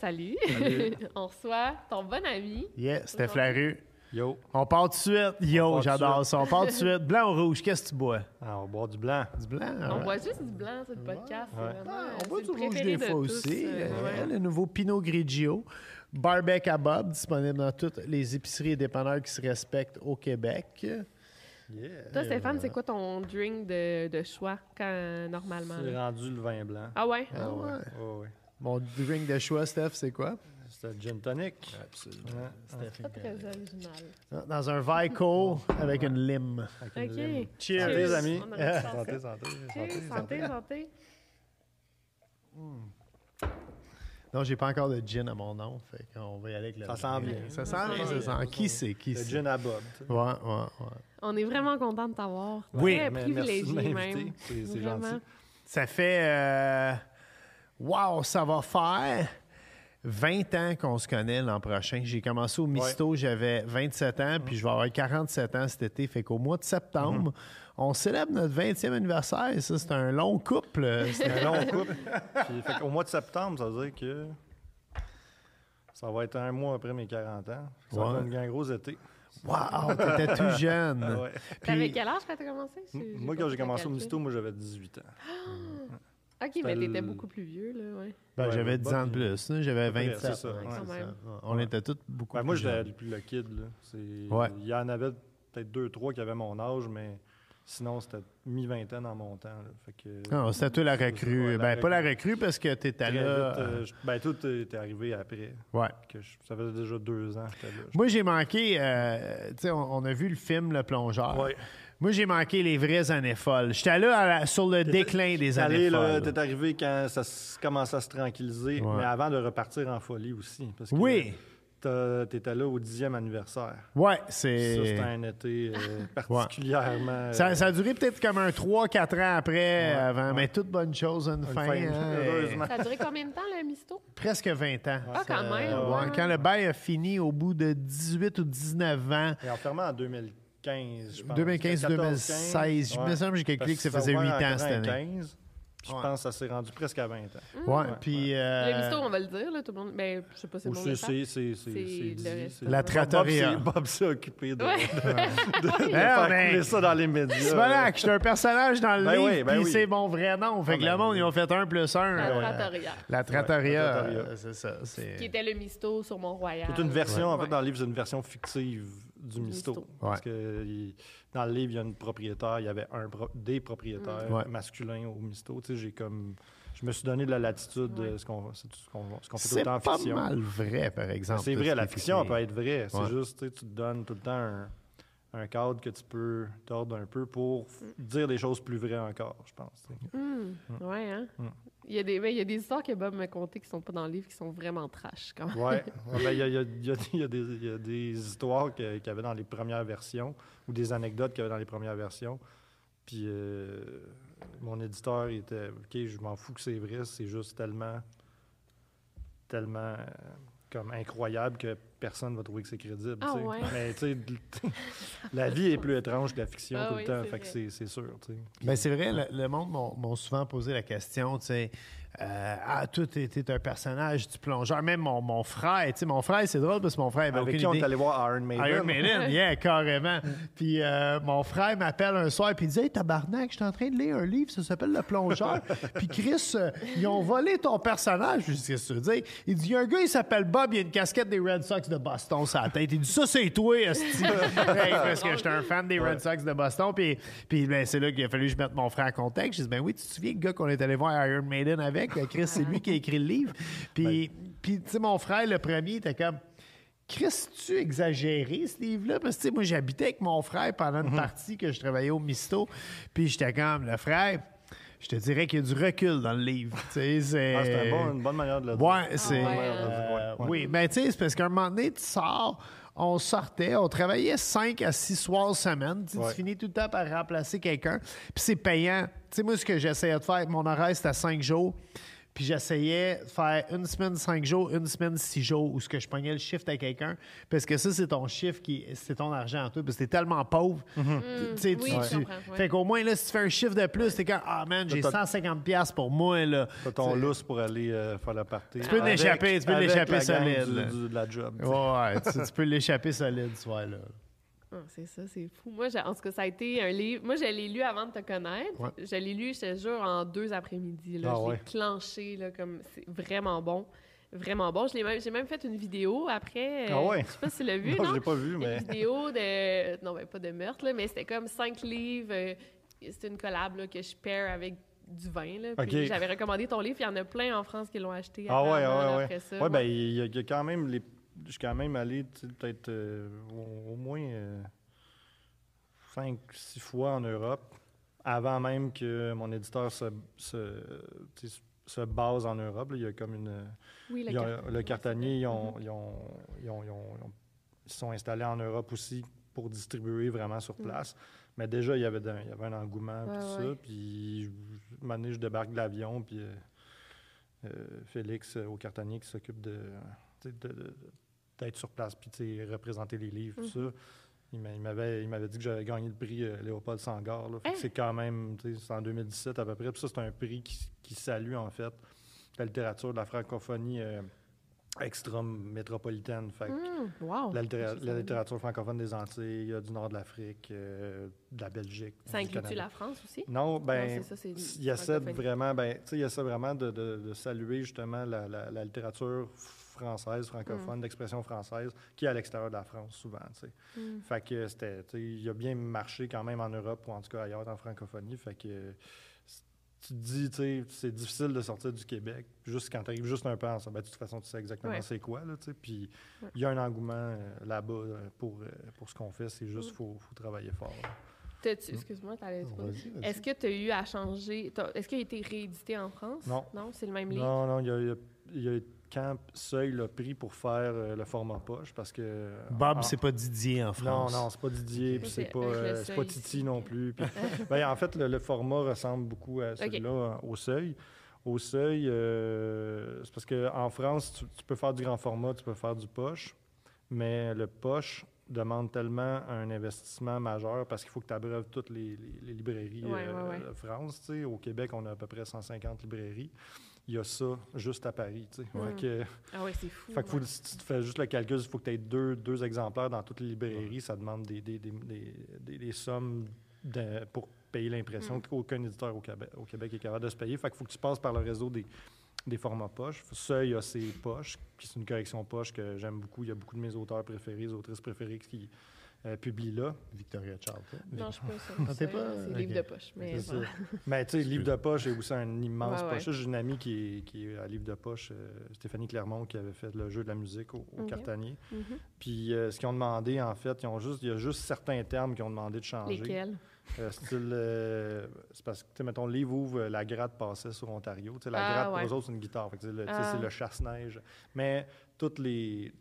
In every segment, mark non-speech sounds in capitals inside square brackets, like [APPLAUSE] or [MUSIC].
Salut! [LAUGHS] On reçoit ton bon ami. Yeah, c'était Flarue. Yo. On part tout de suite. Yo, j'adore ça. On part tout de suite. [LAUGHS] Blanc ou rouge, qu'est-ce que tu bois? Ah, on boire du blanc. Du blanc? On boit juste du blanc sur le podcast. c'est Ouais. vraiment, Ah, on boit c'est du rouge des de fois tous, aussi. euh, Euh, ouais. Le nouveau Pinot Grigio. Barbec à Bob, disponible dans toutes les épiceries et dépanneurs qui se respectent au Québec. Yeah. Toi, Stéphane, c'est quoi ton drink de, de choix quand, normalement? C'est rendu le vin blanc. Ah ouais? Ah ouais. ouais. Ouais, ouais. Mon drink de choix, Steph, c'est quoi? C'est un gin tonic. Absolument. Pas très original. Dans un Vico avec une lime. Avec une lime. OK. Cheers. Santé, les amis. Santé, santé. Cheers, santé, santé. Non, j'ai pas encore de gin à mon nom. Fait qu'on va y aller avec le Ça sent bien. Ça sent bien, ça sent. Qui c'est? Qui Le gin à Bob. Ouais, ouais, ouais. On est vraiment content de t'avoir. Oui. Très privilégié même. C'est- gentil. Ça fait. euh, Wow, ça va faire 20 ans qu'on se connaît l'an prochain. J'ai commencé au Misto, j'avais 27 ans, puis je vais avoir 47 ans cet été. Fait qu'au mois de septembre, on célèbre notre 20e anniversaire. Ça, c'est un long couple. C'est- Un long [LAUGHS] couple. Puis, fait qu'au mois de septembre, ça veut dire que ça va être un mois après mes 40 ans. Ça va être un gros été. Wow, t'étais tout [LAUGHS] jeune. Ah ouais. T'avais Puis- quel âge quand t'as commencé? Moi, quand j'ai commencé au. Misto, moi, j'avais 18 ans. OK, mais t'étais beaucoup plus vieux, là, ouais. Ben, Ouais, j'avais le 10 ans de plus. J'avais près, 27. c'est ça, ouais, ouais. c'est Quand même. ça. On était tous beaucoup Ben, moi, plus j'étais jeunes. le plus le kid. Là. Il y en avait peut-être deux, trois qui avaient mon âge, mais sinon, c'était mi-vingtaine en montant. Là. Fait que, Non, c'était toi la recrue. Ouais, la ben, pas la recrue. parce que t'étais là. vite, euh, euh, je- ben, tout est arrivé après. ouais. Que je- ça faisait déjà deux ans que j'étais là. Moi, j'ai manqué. euh, tu sais, on, on a vu le film Le Plongeur. Ouais. Moi, j'ai manqué les vraies années folles. J'étais là à la- sur le déclin des T'es années allé, là, folles. T'es arrivé quand ça s- commençait à se tranquilliser, Ouais. mais avant de repartir en folie aussi. Parce que Oui. t'as- T'étais là au dixième anniversaire. Ouais, Ça, c'est. c'était un été euh, [LAUGHS] particulièrement... euh, Ça, ça a duré peut-être comme un 3-4 ans après, Ouais, avant, ouais. mais toute bonne chose a une, fin. fin, hein, [LAUGHS] heureusement. Ça a duré combien de temps, le misto? et Presque 20 ans. Ah, quand même. Ouais, ouais. Quand le bail a fini au bout de 18 ou 19 ans, Et enfermé en 2015, je pense. 2015-2016, je me semble que j'ai calculé que ça faisait 8 ans cette année. 15, puis Ouais. je pense que ça s'est rendu presque à 20 ans. Ouais, puis. euh, Le misto, on va le dire, là, tout le monde. Ben, je sais pas si monde c'est le sait. c'est- c'est- La Bob trattoria. s'est- Bob s'est occupé de, Ouais. de- de [LAUGHS] Non, faire couler ça dans les médias. C'est malade, je suis un personnage dans le Ben livre, oui, ben puis oui. c'est mon vrai nom. Fait Ah, que ben le monde, oui. ils ont fait un plus un. La trattoria. La trattoria, Ouais, c'est ça. Qui était le misto sur Mont-Royal. C'est une version, en fait, Ouais. dans le livre, c'est une version fictive du misto. misto. Parce que il- dans le livre, il y a une propriétaire, il y avait un pro- des propriétaires masculins au misto. Tu sais, j'ai comme. Je me suis donné de la latitude de ce qu'on c'est ce qu'on ce qu'on fait tout C'est le temps en pas fiction. mal vrai, par exemple. C'est vrai, ce la fiction peut être vraie. C'est Ouais. juste, tu te donnes tout le temps un, un cadre que tu peux tordre un peu pour f- dire des choses plus vraies encore, je pense. sais. Hum, Ouais, hein? Il y, a des, ben, il y a des histoires que Bob m'a contées qui sont pas dans le livre, qui sont vraiment trash. Quand même. Ouais. [LAUGHS] Ouais, ben, Il y, a, il y a- il y a- il y a des- il y a des histoires qu'il y avait dans les premières versions ou des anecdotes qu'il y avait dans les premières versions. Puis euh, mon éditeur il était OK, je m'en fous que c'est vrai, c'est juste tellement tellement euh, comme incroyable que personne va trouver que c'est crédible. Ah tu sais. ouais. Mais tu sais, [LAUGHS] la vie est plus étrange que la fiction Ah tout oui, le temps, c'est fait que vrai. c'est c'est sûr. Ben, c'est vrai, le, le monde m'ont m'ont souvent posé la question, tu sais, euh, ah, t'es t'es un personnage du plongeur. Même mon, mon frère, tu sais, mon frère, c'est drôle parce que mon frère avait Avec qui on est allé voir Iron Maiden. Iron Maiden, [LAUGHS] yeah, carrément. Puis euh, mon frère m'appelle un soir puis il dit Hey, tabarnak, je suis en train de lire un livre, ça s'appelle Le Plongeur. [LAUGHS] puis Chris, euh, ils ont volé ton personnage. Je dis Qu'est-ce que tu veux dire? Il dit Il y a un gars, il s'appelle Bob, il a une casquette des Red Sox de Boston sur la tête. Il dit Ça, c'est toi, esti. [LAUGHS] Hey, Parce que j'étais un fan des Red Sox de Boston. Puis, puis ben, c'est là qu'il a fallu que je mette mon frère en contexte. Je dis Ben oui, tu te souviens, le gars qu'on est allé voir Iron Maiden avec Chris, c'est lui qui a écrit le livre. Puis, puis tu sais, mon frère, le premier, était comme. Chris, tu exagéré ce livre-là? Parce que, tu sais, moi, j'habitais avec mon frère pendant une partie que je travaillais au Misto. Puis j'étais comme, le frère, je te dirais qu'il y a du recul dans le livre. C'est. Ah, c'est un bon- une bonne manière de le dire. Ouais, c'est. ouais, euh, ouais. Oui, mais tu sais, c'est parce qu'à un moment donné, tu sors, on sortait, on travaillait 5 à 6 soirs semaine. Tu finis tout le temps par remplacer quelqu'un. Puis c'est payant. Tu sais, moi, ce que j'essayais de faire, mon horaire, c'était 5 jours. Puis j'essayais de faire une semaine, cinq jours, une semaine, six jours, où ce que je pognais le shift à quelqu'un. Parce que ça, c'est ton chiffre, qui, c'est ton argent en toi. Parce que t'es tellement pauvre. Tu sais, Oui, tu- je tu- comprends, ouais. Fait qu'au moins, là, si tu fais un chiffre de plus, t'es comme, ah man, j'ai T'as- 150$ piastres pour moi, là. T'as ton lousse pour aller euh, faire la partie. Tu peux l'échapper, tu peux l'échapper solide, là. de la job. tu sais. Ouais, tu, tu peux l'échapper solide ce soir-là. Ah, c'est ça, c'est fou. Moi, en tout cas, ça a été un livre. Moi, je l'ai lu avant de te connaître. Ouais. Je l'ai lu, je te jure, en deux après-midi. là. Ah je l'ai ouais. clenché, là, comme c'est vraiment bon. Vraiment bon. Je l'ai même- J'ai même fait une vidéo après. Ah ouais? Je sais pas si tu l'as vu, Non, [LAUGHS] non? je l'ai pas vu, mais. Une vidéo de. Non, ben, pas de meurtre, là, mais c'était comme cinq livres. euh, C'était une collab là, que je paire avec du vin. Là, puis Ok. J'avais recommandé ton livre. Il y en a plein en France qui l'ont acheté. Ah ouais, ouais, ouais. après ça. Ouais, ben, il y, a- il y a quand même les. Je suis quand même allé, peut-être euh, au, au moins euh, cinq, six fois en Europe, avant même que mon éditeur se, se, se base en Europe. là. Il y a comme une. Oui, le ils ont- carte- le Cartanier, ils, ont- ils ont- ils ont- ils ont- ils ont- ils sont installés en Europe aussi pour distribuer vraiment sur place. Mais déjà, il y avait, d'un- il y avait un engouement, Ouais, tout ça. ouais. Puis, je- un donné, je débarque de l'avion, puis euh, euh, Félix euh, au Cartanier qui s'occupe de- d'être sur place, puis représenter les livres, tout ça. Il m'a- il m'avait, il m'avait dit que j'avais gagné le prix euh, Léopold Sangar. Hein? c'est quand même, tu sais, c'est en 2017 à peu près. Puis ça, c'est un prix qui, qui salue, en fait, la littérature de la francophonie euh, extra-métropolitaine. Fait Hum, wow. la, littéra- littérature francophone des Antilles, du nord de l'Afrique, euh, de la Belgique. Ça Canada. la France aussi? Non, ben, il essaie vraiment, ben, tu sais, il essaie vraiment de, de- de saluer justement la, la- la littérature française, francophone, Mm. d'expression française, qui est à l'extérieur de la France souvent. Mm. Fait que c'était, il a bien marché quand même en Europe ou en tout cas ailleurs en francophonie. Fait que tu te dis, tu sais, c'est difficile de sortir du Québec. Juste quand tu arrives juste un peu en ça, ben, de toute façon, tu sais exactement Ouais. c'est quoi, là, tu sais. Puis Ouais. il y a un engouement euh, là-bas euh, pour, euh, pour ce qu'on fait. C'est juste, Mm. faut, faut travailler fort. T'as-tu- Excuse-moi, t'allais. Est-ce que tu as eu à changer? Est-ce qu'il a été réédité en France? Non. Non, c'est le même livre? Non, non, il y a, il y a- il y a quand Seuil l'a pris pour faire euh, le format poche parce que. Bob, en- c'est pas Didier en Non, France. non, c'est pas Didier, puis C'est pas, euh, pas Titi ici. non plus. [LAUGHS] Ben, en fait, le, le format ressemble beaucoup à celui-là, au seuil. Au seuil, euh, c'est parce qu'en France, tu, tu peux faire du grand format, tu peux faire du poche, mais le poche demande tellement un investissement majeur parce qu'il faut que tu abreuves toutes les, les- les librairies Ouais, euh, ouais, ouais. de France. Au Québec, on a à peu près 150 librairies. Il y a ça juste à Paris. tu sais. Fait Mm. que- Ah ouais, c'est fou. fait que faut, ouais. si tu fais juste le calcul, il faut que tu aies deux, deux exemplaires dans toutes les librairies. Ça demande des, des, des, des- des- des sommes de- pour payer l'impression Mm. qu'aucun éditeur au Québec, au Québec est capable de se payer. Fait qu'il faut que tu passes par le réseau des, des formats poches. Seuil a ses poches, puis c'est une correction poche que j'aime beaucoup. Il y a beaucoup de mes auteurs préférés, les autrices préférées qui euh, publient là. Victoria Charlton. Non, je suis pas ça. T'es pas- C'est livre de poche. Mais C'est. [LAUGHS] Mais tu sais, livre de poche, j'ai aussi un immense Ouais, ouais. poche. J'ai une amie qui est, qui est à livre de poche, euh, Stéphanie Clermont, qui avait fait le jeu de la musique au. Cartanier. Mhm. Puis euh, ce qu'ils ont demandé, en fait, ils ont juste, il y a juste certains termes qu'ils ont demandé de changer. Lesquels? Euh, style, euh, c'est parce que, tu sais, mettons, le livre ouvre, la gratte passait sur Ontario. Tu sais, la Ah, gratte, ouais. pour eux autres, c'est une guitare. Le, sais, Ah. c'est le chasse-neige. Mais toutes les,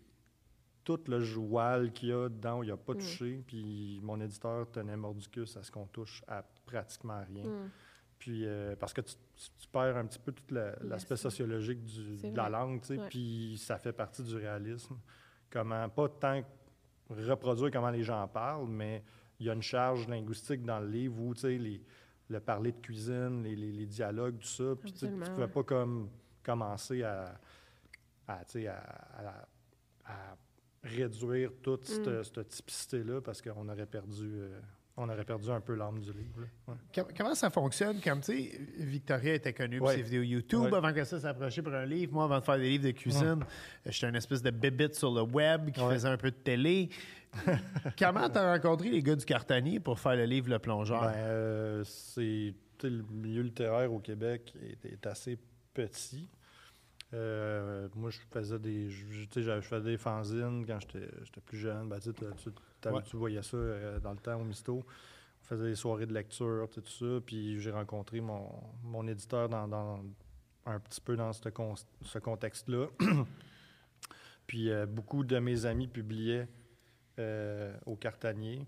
tout le joual qu'il y a dedans, il n'y a pas Mm. touché. Puis mon éditeur tenait mordicus à ce qu'on touche à pratiquement rien. Mm. Puis, euh, parce que tu, tu- tu perds un petit peu tout la- l'aspect L'aspect. sociologique du- de la langue, tu sais, Ouais. puis ça fait partie du réalisme comment, pas tant reproduire comment les gens parlent, mais il y a une charge linguistique dans le livre où, tu sais, les, le parler de cuisine, les, les- les dialogues, tout ça. Puis, tu Absolument, pouvais pas comme commencer à, à, tu sais, à, à- à réduire toute cette, Mm. cette typicité-là parce qu'on aurait perdu... euh, on aurait perdu un peu l'âme du livre. là. Ouais. Com- Comment ça fonctionne? Comme, tu sais, Victoria était connue pour Ouais. ses vidéos YouTube. Ouais. Avant que ça s'approchait pour un livre, moi, avant de faire des livres de cuisine, j'étais une espèce de bébite sur le web qui Ouais. faisait un peu de télé. [LAUGHS] Comment t'as rencontré les gars du Cartanier pour faire le livre Le Plongeur? Ben, euh, c'est le milieu littéraire au Québec est, est assez petit. Euh, moi, je faisais des, je, tu sais, je faisais des fanzines quand j'étais plus jeune. Ben, tu, tu, t'avais- Ouais. tu voyais ça euh, dans le temps au Misto. On faisait des soirées de lecture, tout ça. Puis j'ai rencontré mon, mon éditeur dans, dans- un petit peu dans ce, con- ce contexte-là. [CLEARS THROAT] Puis euh, beaucoup de mes amis publiaient au Cartanier.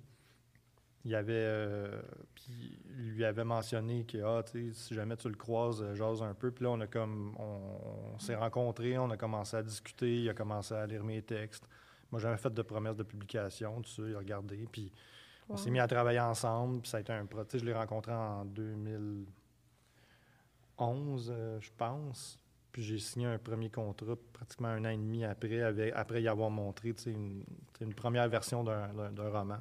Il avait, euh, puis lui avait mentionné que ah, si jamais tu le croises, euh, jase un peu. Puis là, on a comme, on, on s'est rencontrés, on a commencé à discuter, il a commencé à lire mes textes. Moi, j'avais fait de promesses de publication, tout ça, il a regardé, puis on s'est mis à travailler ensemble. Puis ça a été un, pro- je l'ai rencontré en 2011, euh, je pense. Puis j'ai signé un premier contrat pratiquement un an et demi après, avec, après y avoir montré une, première version d'un roman.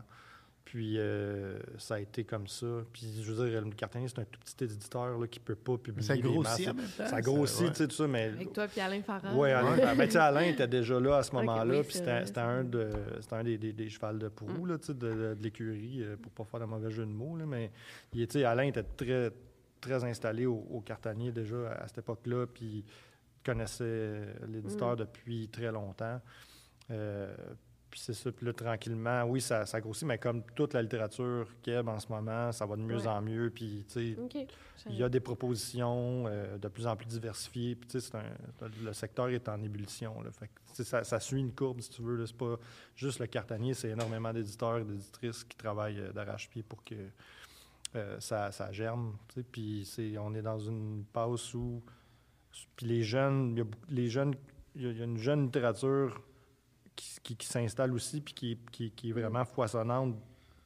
Puis euh, ça a été comme ça. Puis je veux dire, le Cartanier, c'est un tout petit éditeur là, qui ne peut pas publier. ça des grossit masses. en même temps. Ça grossit, ouais. tu sais, tout ça, mais. Avec toi puis Alain Farah. Oui, Alain, Ouais. ben, tu sais, Alain était déjà là à ce [LAUGHS] moment-là, oui, puis c'était un, de, c'était un des, des, des chevals de proue là, tu sais, de, de- de l'écurie, euh, pour pas faire de mauvais jeu de mots. Là, mais il, tu sais, Alain était très, très installé au, au Cartanier déjà à cette époque-là, puis connaissait l'éditeur depuis très longtemps. Euh, puis c'est ça, puis là, tranquillement, oui, ça, ça grossit, mais comme toute la littérature québécoise en ce moment, ça va de mieux Ouais. en mieux, puis tu sais, il y a des propositions euh, de plus en plus diversifiées. Puis, tu sais, le secteur est en ébullition. Là. Fait que, ça, ça suit une courbe, si tu veux. C'est pas juste le cartanier, c'est énormément d'éditeurs et d'éditrices qui travaillent euh, d'arrache-pied pour que euh, ça, ça germe. Puis, c'est, on est dans une passe où. Puis, les jeunes, il y a, les jeunes, il y a- il y a une jeune littérature qui, s'installe aussi, puis qui, qui- qui est vraiment foisonnante,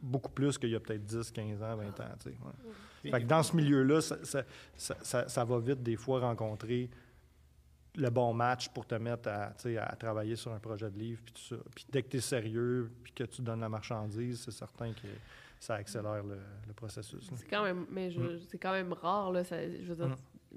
beaucoup plus qu'il y a peut-être 10, 15 ans, 20 ans. tu sais, ouais. Fait que dans ce milieu-là, ça, ça- ça- ça- ça va vite des fois rencontrer le bon match pour te mettre à, travailler sur un projet de livre, puis tout ça. Puis dès que tu es sérieux, puis que tu donnes la marchandise, c'est certain que ça accélère le, le processus. C'est quand même, mais Mm. c'est quand même rare là. Ça, je veux dire,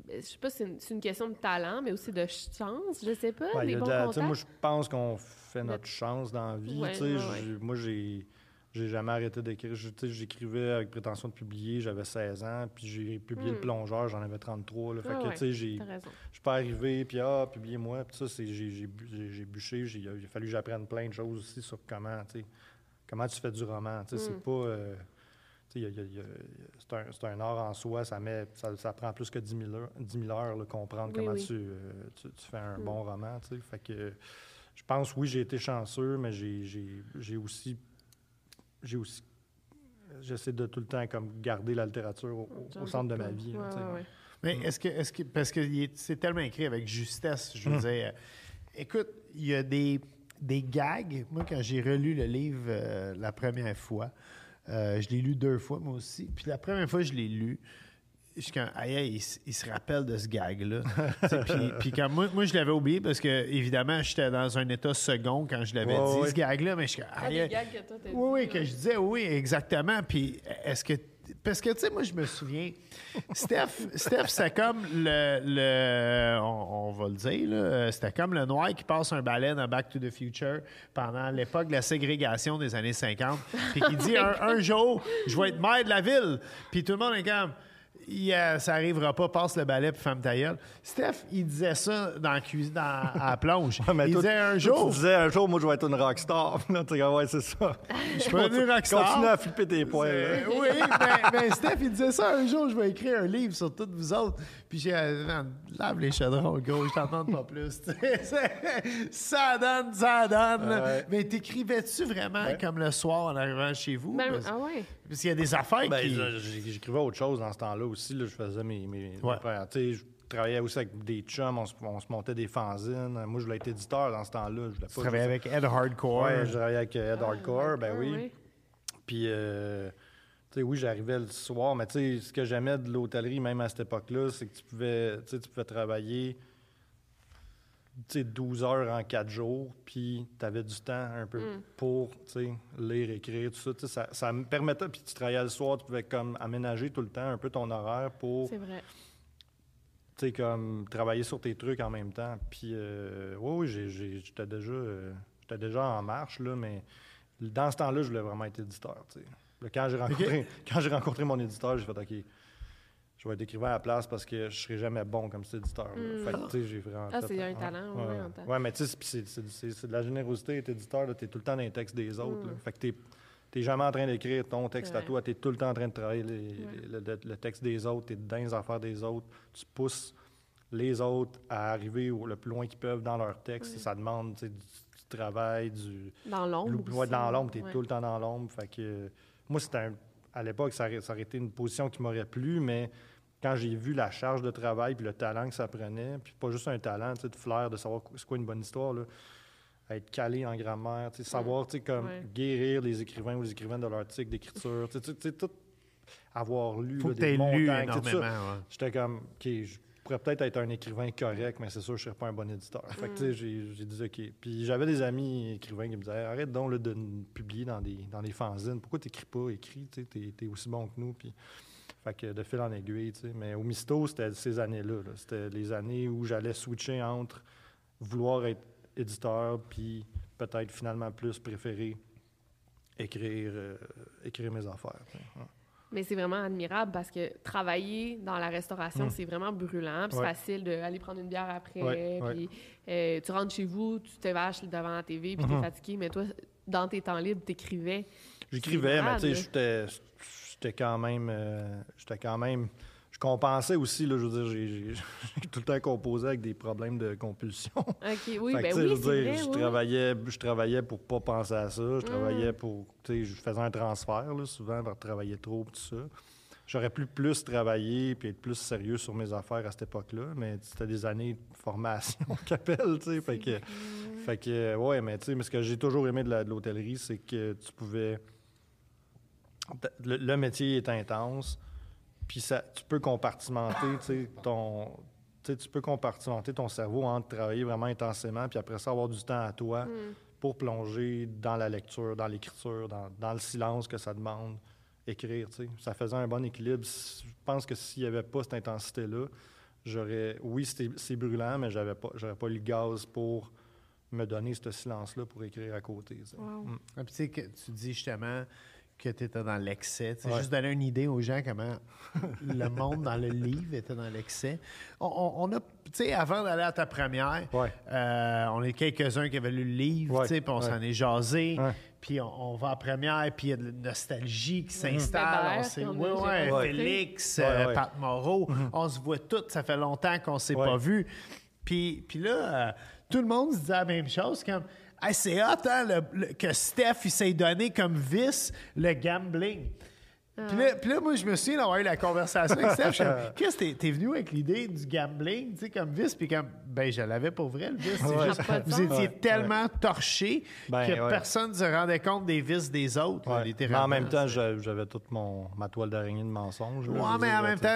je sais pas si c'est une, question de talent, mais aussi de chance. Je sais pas. Y des bons de la- contacts. moi, je pense qu'on fait notre Le- chance dans la vie. Ouais, ouais. Moi, j'ai j'ai jamais arrêté d'écrire. J'écrivais avec prétention de publier, j'avais 16 ans, puis j'ai publié Le Hmm. Plongeur, j'en avais 33. Là. Fait Ah que, ouais, tu sais, j'ai- pas arrivé, puis ah, publiez-moi. Puis ça, c'est, j'ai, bûché. Il a fallu que j'apprenne plein de choses aussi sur comment, tu comment tu fais du roman. Tu sais, Mm. c'est pas... euh, c'est, un, c'est un art en soi. Ça, met, ça, ça prend plus que 10 000 heures, 10 000 heures là, comprendre Oui, comment oui. Tu, euh, tu, tu fais un Mm. bon roman. Tu sais. Fait que je pense, oui, j'ai été chanceux, mais j'ai, j'ai, j'ai aussi... J'ai aussi... J'essaie de tout le temps comme garder la littérature au, centre de ma vie. là, Ouais, tu sais. ouais, ouais. Mais est-ce que, est-ce que, parce que il est- c'est tellement écrit avec justesse, je veux dire. Écoute, il y a des, des gags. Moi, quand j'ai relu le livre euh, la première fois, euh, je l'ai lu deux fois, moi aussi. Puis la première fois que je l'ai lu, je suis comme, aïe, aïe, il, il se rappelle de ce gag-là. [LAUGHS] Puis, puis quand moi, moi, je l'avais oublié parce que, évidemment, j'étais dans un état second quand je l'avais Ouais, dit, ouais. ce gag-là, mais je suis comme, Ah, aïe, t'as Oui, oui, que je disais oui, exactement. Puis est-ce que. Parce que, tu sais, moi, je me souviens, Steph, Steph c'était comme le. le- on, on va le dire, là, c'était comme le noir qui passe un balai dans Back to the Future pendant l'époque de la ségrégation des années 50. Puis qui dit [LAUGHS] un, un jour, je vais être maire de la ville. Puis tout le monde est comme. Yeah, ça arrivera pas, passe le balai puis ferme ta gueule. Steph, il disait ça dans la cuisine, dans- à la plonge. [LAUGHS] Ouais, mais il toi- disait un toi, jour, Tu disais un jour, moi, je vais être une rockstar. [LAUGHS] Tu dis, ouais, c'est ça. je peux devenir rockstar. Continue à flipper tes poils. Euh, oui, mais, mais Steph, il disait ça un jour, je vais écrire un livre sur toutes vous autres. Puis j'ai dit, Man, lave les chaudrons, gros, je t'en demande pas plus. [LAUGHS] Ça donne, ça donne. Ouais. Mais t'écrivais-tu vraiment comme le soir en arrivant chez vous? Ben, parce ah ouais. Parce qu'il y a des affaires Ben, qui... j'écrivais autre chose dans ce temps-là aussi. Là, je faisais mes. mes, mes Ouais. premières- tu sais, je- travaillais aussi avec des chums, on se, on se montait des fanzines. Moi, je voulais être éditeur dans ce temps-là. Je voulais Tu pas travaillais avec Ed Hardcore. Ouais, je travaillais avec Ed Ah, Hardcore, ben oui. Puis, euh, tu sais, oui, j'arrivais le soir, mais tu sais, ce que j'aimais de l'hôtellerie, même à cette époque-là, c'est que tu pouvais, tu sais, tu pouvais travailler 12 heures en 4 jours, puis tu avais du temps un peu Mm. pour lire, écrire, tout ça. Ça, ça me permettait, puis tu travaillais le soir, tu pouvais comme aménager tout le temps un peu ton horaire pour sais, comme travailler sur tes trucs en même temps. Puis, euh, oui, oui, j'ai- j'ai- j'étais déjà, euh, j'étais déjà en marche, là, mais dans ce temps-là, je voulais vraiment être éditeur, tu sais. Là, Quand j'ai rencontré, [LAUGHS] quand j'ai rencontré mon éditeur, j'ai fait OK, je vais être écrivain à la place parce que je serai jamais bon comme cet éditeur. Mm. Fait que, tu sais, j'ai vraiment. Ah, c'est un talent, ouais, mais tu sais, c'est- de la générosité, être éditeur, tu es tout le temps dans les textes des autres. Mm. là. Fait que tu n'es jamais en train d'écrire ton texte à toi, tu es tout le temps en train de travailler les- le, le- le texte des autres, tu es dans les affaires des autres, tu pousses les autres à arriver au- le plus loin qu'ils peuvent dans leur texte. Ça demande du, du travail, du. Dans l'ombre. Dans l'ombre, tu es tout le temps dans l'ombre. Fait que, euh, moi, c'était un- à l'époque, ça, aurait- ça aurait été une position qui m'aurait plu, mais quand j'ai vu la charge de travail puis le talent que ça prenait, puis pas juste un talent, tu sais, de flair, de savoir c'est quoi une bonne histoire, là, être calé en grammaire, tu sais, savoir tu sais, comme Ouais. guérir les écrivains ou les écrivains de leur tic d'écriture, tu sais, tu sais, tout avoir lu Faut là, que des montagnes. J'étais comme, OK, je pourrais peut-être être un écrivain correct, mais c'est sûr que je ne serais pas un bon éditeur. Fait que, tu sais, j'ai j'ai dit, OK. Puis j'avais des amis écrivains qui me disaient, arrête donc là, de publier dans des, dans des fanzines. Pourquoi tu n'écris pas? Écris, tu sais, t'es es aussi bon que nous. Puis, fait que de fil en aiguille, tu sais. Mais au Misto, c'était ces années-là. là. C'était les années où j'allais switcher entre vouloir être éditeur, puis peut-être finalement plus préférer écrire, euh, écrire mes affaires. Ouais. Mais c'est vraiment admirable parce que travailler dans la restauration, Mm. c'est vraiment brûlant. puis Ouais. C'est facile d'aller prendre une bière après. Ouais, ouais. Puis euh, tu rentres chez vous, tu te vaches devant la TV, puis Mhm. t'es fatigué. Mais toi, dans tes temps libres, t'écrivais. J'écrivais, mais tu sais, j'étais quand même, euh, j'étais quand même, je compensais aussi là, je veux dire, [LAUGHS] j'ai, tout le temps composé avec des problèmes de compulsion. OK, oui, ben oui, je c'est veux dire, vrai. je oui. travaillais, je travaillais pour pas penser à ça, je Mm. travaillais pour, tu sais, je faisais un transfert là, souvent, pour travailler trop, tout ça. J'aurais pu plus travailler puis être plus sérieux sur mes affaires à cette époque-là, mais c'était des années de formation [LAUGHS] qu'appelle, tu sais, fait que. Fait que, ouais, mais tu sais, mais ce que j'ai toujours aimé de l'hôtellerie, c'est que tu pouvais. le métier est intense, puis ça, tu peux compartimenter, ton. Tu peux compartimenter ton cerveau entre travailler vraiment intensément, puis après ça, avoir du temps à toi Mm. pour plonger dans la lecture, dans l'écriture, dans, dans le silence que ça demande, écrire, tu sais. Ça faisait un bon équilibre. Je pense que s'il n'y avait pas cette intensité-là, j'aurais... Oui, c'était- c'est brûlant, mais j'avais pas, j'aurais pas eu le gaz pour me donner ce silence-là pour écrire à côté. Wow. Mm. Ah, puis tu sais, que tu dis justement que tu étais dans l'excès. Ouais. Juste donner une idée aux gens comment [LAUGHS] le monde dans le livre était dans l'excès. On, on- on a, tu sais, avant d'aller à ta première, Ouais. euh, on est quelques-uns qui avaient lu le livre, Ouais, tu sais, puis on ouais. s'en est jasé. Puis on, on va à première, puis il y a de la nostalgie qui s'installe. On s'est- ouais, rencontré. Félix, Ouais, euh, ouais. Pat Moreau, on se voit tous. Ça fait longtemps qu'on s'est Ouais. pas vus. Puis, puis là, euh, tout le monde se disait la même chose, comme Hey, c'est hot hein, le- que Steph il s'est donné comme vice le gambling. Puis là, puis là, moi, je me souviens d'avoir eu la conversation avec Steph. Qu'est-ce [LAUGHS] que t'es- venu avec l'idée du gambling, tu sais, comme vice, puis comme, ben, je l'avais pour vrai, le vice. C'est Ouais. juste, vous étiez Ouais. tellement torché Ben, que ouais. personne ne se rendait compte des vices des autres, là. Mais en même temps, j'a- j'avais toute mon, ma toile d'araignée de mensonges. Ouais, mais en même temps,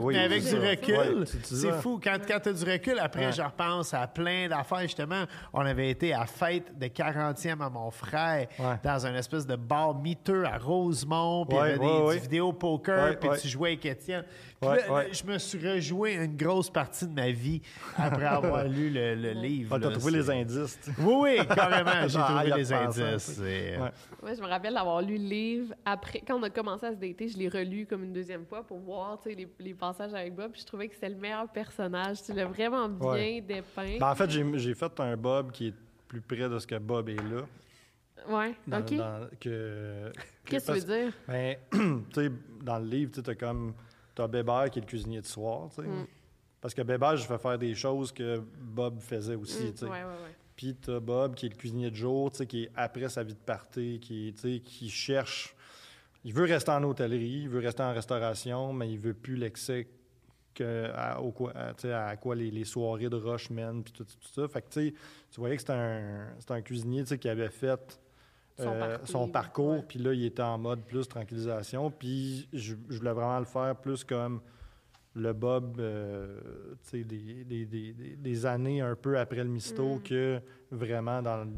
oui, mais avec du ça. recul, c'est fou. Quand, quand tu as du recul, après, Ouais. je repense à plein d'affaires. Justement, on avait été à fête de 40e à mon frère Ouais. dans un espèce de bar miteux à Rosemont. Puis il y avait ouais, des, ouais. du vidéo poker. Puis ouais. tu jouais avec Étienne. Puis Ouais, là, je me suis rejoué une grosse partie de ma vie après [LAUGHS] avoir lu le, le livre. Ouais, t'as trouvé les indices. Oui, oui, carrément. J'ai [LAUGHS] Ah, trouvé les indices. C'est, euh. Moi, je me rappelle d'avoir lu le livre après, quand on a commencé à se dater, je l'ai relu comme une deuxième fois pour voir tu sais, les, les passages avec Bob. puis je trouvais que c'était le meilleur personnage. Tu l'as vraiment bien Ouais. dépeint. Ben, en fait, j'ai fait un Bob qui est plus près de ce que Bob est là. Ouais, Dans- OK. dans- que, Qu'est-ce que tu veux dire? Ben, [CLEARS THROAT] tu sais, dans le livre, tu as comme. Tu as Bébert qui est le cuisinier de soir, tu sais. Mm. Parce que Bébert, je fais faire des choses que Bob faisait aussi, Mm, tu sais. ouais, ouais, ouais. Puis tu as Bob qui est le cuisinier de jour, tu sais, qui est après sa vie de party, qui, qui cherche. Il veut rester en hôtellerie, il veut rester en restauration, mais il veut plus l'excès que, à, au quoi, à, tu sais, à quoi les, les soirées de rush mènent, puis tout, tout ça. Fait que, tu sais, tu voyais que c'était un, un cuisinier, qui avait fait Son euh, parcours, son parcours, puis là, il était en mode plus tranquillisation, puis je, je voulais vraiment le faire plus comme le Bob, euh, tu sais, des, des, des, des- des années un peu après le misto Mm. que vraiment dans,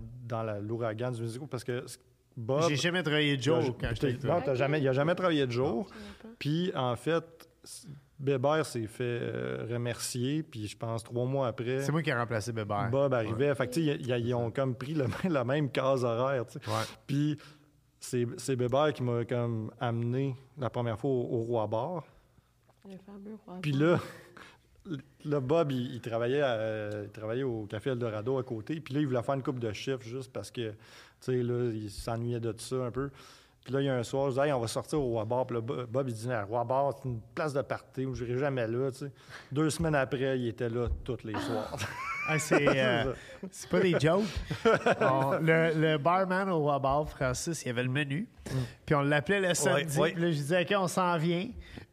l'ouragan du musical, parce que Bob... J'ai jamais travaillé de jour quand j'étais Non, jamais, il n'a jamais travaillé de jour. Puis, en fait, Bébert s'est fait euh, remercier, puis je pense trois mois après, C'est moi qui ai remplacé Bébert. Bob arrivait. Fait que, tu sais, ils, ils ont comme pris le, même- [LAUGHS] la même case horaire, tu sais. Ouais. Puis, c'est c'est Bébert qui m'a comme amené la première fois au, au Roi Bar. Le fameux roi Puis là, [LAUGHS] là, Bob, il, il travaillait à- il travaillait au Café Eldorado à côté. Puis là, il voulait faire une coupe de chiffres juste parce que, tu sais, là, il s'ennuyait de ça un peu. Puis là, il y a un soir, je dis, hey, on va sortir au Roi Bar. Puis là, Bo- Bob, il dit, le Roi Bar, c'est une place de party où je n'irai jamais là, tu sais. Deux semaines après, il était là tous les soirs. [LAUGHS] Ah, [LAUGHS] c'est, euh, c'est pas des jokes. On- le, le barman au Roi Bar, Francis, il avait le menu. Puis on l'appelait le samedi. ouais. Puis là, je disais, OK, on s'en vient.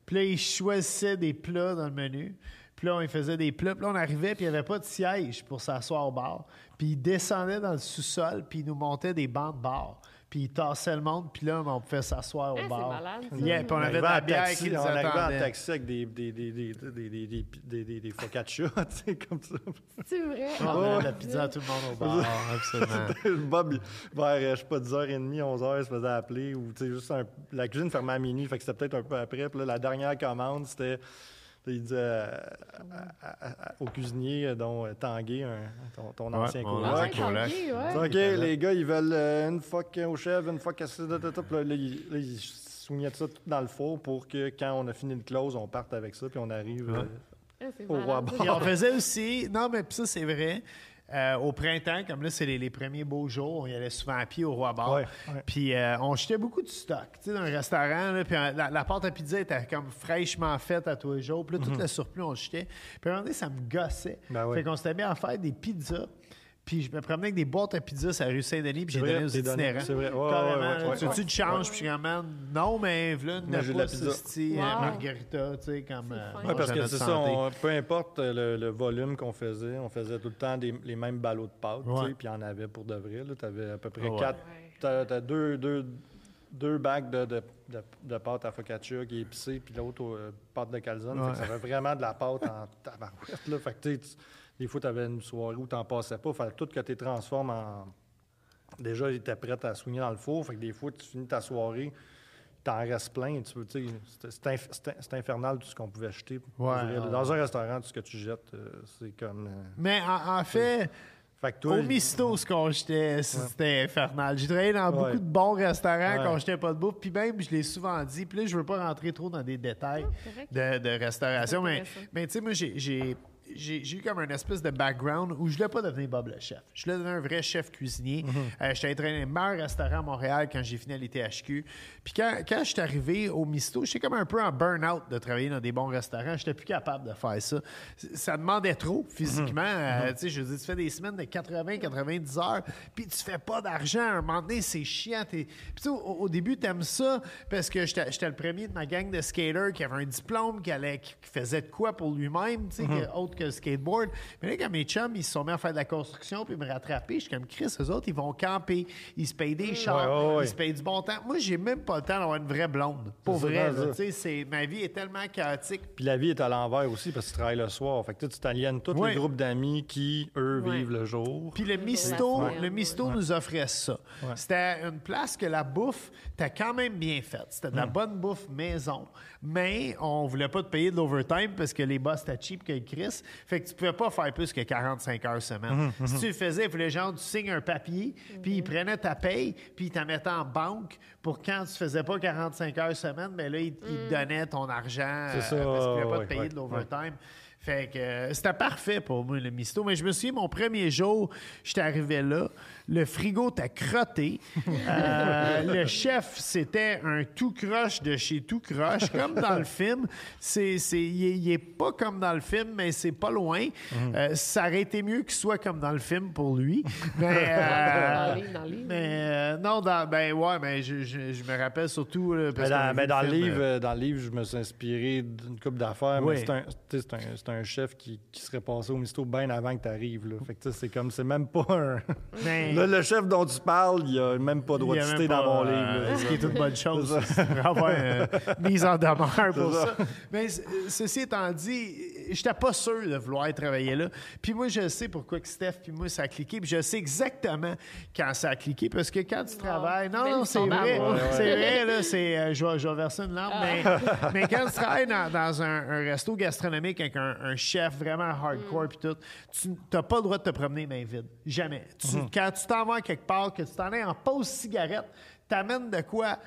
Puis là, il choisissait des plats dans le menu. Puis là, on faisait des plats. Puis là, on arrivait, puis il n'y avait pas de siège pour s'asseoir au bar. Puis il descendait dans le sous-sol, puis il nous montait des bancs de bar puis il tassait le monde, puis là, on me fait s'asseoir au ah, bar. Puis on avait de la On arrivait en taxi avec des, des, focaccia, [LAUGHS] tu sais, comme ça. C'est vrai? On la oh, pizza à tout le monde au bar, [LAUGHS] absolument. Bob, vers, euh, je sais pas, 10h30, 11h, il se faisait appeler, la cuisine fermait à minuit, fait que c'était peut-être un peu après, puis là, la dernière commande, c'était... Il disait à- à- à- au cuisinier, euh, dont euh, Tanguay, un- ton, ton Ouais, ancien coloc. ancien Ouais, coloc. Tanguay, ouais. Il dit, OK, les gars, ils veulent euh, une fois au chef, une de tout. Puis là, là, ils soignaient ça tout dans le four pour que quand on a fini le close, on parte avec ça, puis on arrive. euh, Ah, Au roi ça. Puis on faisait aussi, non, mais puis ça, c'est vrai. Euh, au printemps, comme là, c'est les, les premiers beaux jours, on y allait souvent à pied au Roi Bar. Puis euh, on jetait beaucoup de stock, tu sais, dans un restaurant. là, puis euh, la, la pâte à pizza était comme fraîchement faite à tous les jours. Puis là, tout le surplus, on le jetait. Puis à un moment donné, ça me gossait. Mhm. Ben. Fait qu'on s'était mis à faire des pizzas. Puis je me promenais avec des boîtes à pizza sur la rue Saint-Denis, puis j'ai C'est vrai, donné aux itinérants. c'est vrai. Ouais, Carrément, ouais, ouais, là, ouais, tu veux-tu ouais. du change? Puis je man, non, mais voilà, Moi, j'ai de la pizza. Wow. margarita, tu sais, comme. euh. Oui, parce à que c'est ça, on- peu importe le, le volume qu'on faisait, on faisait tout le temps des- les mêmes ballots de pâte, tu sais, Ouais. puis il y en avait pour de vrai. Tu avais à peu près ouais. quatre. Ouais. T'as t'as deux, deux, deux bacs de, de, de, de pâte à focaccia qui est épicée, puis l'autre euh, pâte de calzone. Fait que Ouais. ça avait vraiment de la pâte en tabarouette. Là. Fait que, tu sais, tu- des fois, tu avais une soirée où tu n'en passais pas. Fallait tout que tu transformes en. Déjà, il était prêt à soigner dans le four. Fait que des fois, tu finis ta soirée, t'en restes plein. Tu c'est- c'est inf- c'est c'est infernal tout ce qu'on pouvait jeter. Ouais. Dans un restaurant, tout ce que tu jettes, euh, c'est comme. euh, Mais en, en fait, Fait que toi, au Misto, ce qu'on jetait, c'était infernal. J'ai travaillé dans Ouais. beaucoup de bons restaurants Ouais. quand jetait pas de bouffe. Puis même, je l'ai souvent dit. Puis là, je veux pas rentrer trop dans des détails de, de restauration. Mais, mais tu sais, moi, j'ai- j'ai. Eu comme un espèce de background où je voulais pas devenir Bob le chef. Je voulais devenir un vrai chef cuisinier. Mm-hmm. Euh, J'étais restaurants à Montréal quand j'ai fini à l'ITHQ. Puis quand, quand je suis arrivé au Misto, j'étais comme un peu en burn-out de travailler dans des bons restaurants. J'étais plus capable de faire ça. Ça demandait trop physiquement. Mm-hmm. Euh, tu sais, je veux dire, tu fais des semaines de 80-90 heures, puis tu fais pas d'argent. À un moment donné, c'est chiant. Puis tu sais, au, au début, t'aimes ça parce que j'étais le premier de ma gang de skaters qui avait un diplôme, qui, allait, qui faisait de quoi pour lui-même, tu sais, que- autre que le skateboard. Mais là, quand mes chums, ils se sont mis à faire de la construction puis me rattraper, je suis comme Chris, eux autres, ils vont camper, ils se payent des chars, Ouais, ouais, ouais. ils se payent du bon temps. Moi, j'ai même pas le temps d'avoir une vraie blonde. Pour vrai, tu sais, ma vie est tellement chaotique. Puis la vie est à l'envers aussi parce que tu travailles le soir. Fait que tu sais, tu t'aliènes tous Ouais. les groupes d'amis qui, eux, Ouais. vivent le jour. Puis le Misto, le Misto nous offrait ça. C'était une place que la bouffe était quand même bien faite. C'était de Mm. la bonne bouffe maison. Mais on voulait pas te payer de l'overtime parce que les boss étaient cheap que Chris. Fait que tu pouvais pas faire plus que 45 heures semaine. Mm-hmm, Si tu le faisais, il fallait genre tu signes un papier, puis ils prenaient ta paye, puis ils t'en mettaient en banque pour quand tu faisais pas 45 heures semaine, mais là, ils, ils te donnaient ton argent C'est ça, euh, parce qu'ils pouvaient pas ouais, te payer ouais, de l'overtime. Fait que euh, c'était parfait pour moi, le misto. Mais je me souviens, mon premier jour, j'étais arrivé là. Le frigo était crotté. Euh, [LAUGHS] le chef, c'était un tout croche de chez tout croche, comme dans le film. C'est, c'est, il, est, pas comme dans le film, mais c'est pas loin. Euh, ça aurait été mieux qu'il soit comme dans le film pour lui. [LAUGHS] Mais, euh, Dans le livre, dans le livre. mais euh, non, dans, ben ouais, mais je, je- je me rappelle surtout. là, parce Mais dans, vu mais dans le film, livre, dans le livre, je me suis inspiré d'une coupe d'affaires, Oui. mais c'est un, c'est un, c'est un chef qui, qui serait passé au misto bien avant que tu arrives. Là. Fait que c'est comme, c'est même pas un. [LAUGHS] Là, le chef dont tu parles, il a même pas droit de citer dans mon livre. euh, là. ce qui est une bonne chose. Ça. [LAUGHS] avoir une mise en [LAUGHS] demeure pour C'est ça. Mais c- ceci étant dit, j'étais pas sûr de vouloir travailler là. Puis moi, je sais pourquoi que Steph puis moi, ça a cliqué. Puis je sais exactement quand ça a cliqué. Parce que quand tu travailles... Non, non, c'est vrai. [LAUGHS] C'est vrai, là. C'est, euh, je, vais, je vais verser une larme. Mais, mais quand tu travailles dans, dans un, un resto gastronomique avec un, un chef vraiment hardcore puis tout, tu n'as pas le droit de te promener main vide. Jamais. Tu- Quand tu t'en vas quelque part, que tu t'en es en pause cigarette, t'amènes de quoi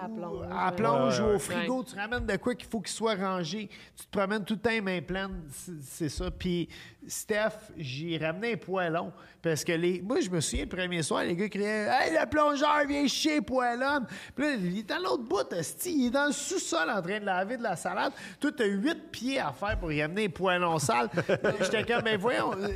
À plonge, à ouais. plonge ou au ouais. frigo, tu ramènes de quoi qu'il faut qu'il soit rangé. Tu te promènes tout le temps main pleine, c'est- c'est ça. Puis Steph, j'ai ramené un poêlon parce que les moi je me souviens le premier soir les gars criaient "Hey le plongeur vient chier poêlon." Puis là, il est dans l'autre bout, il est dans le sous-sol en train de laver de la salade. Toi tu as huit pieds à faire pour y amener un poêlon sale. J'étais comme ben voyons, euh,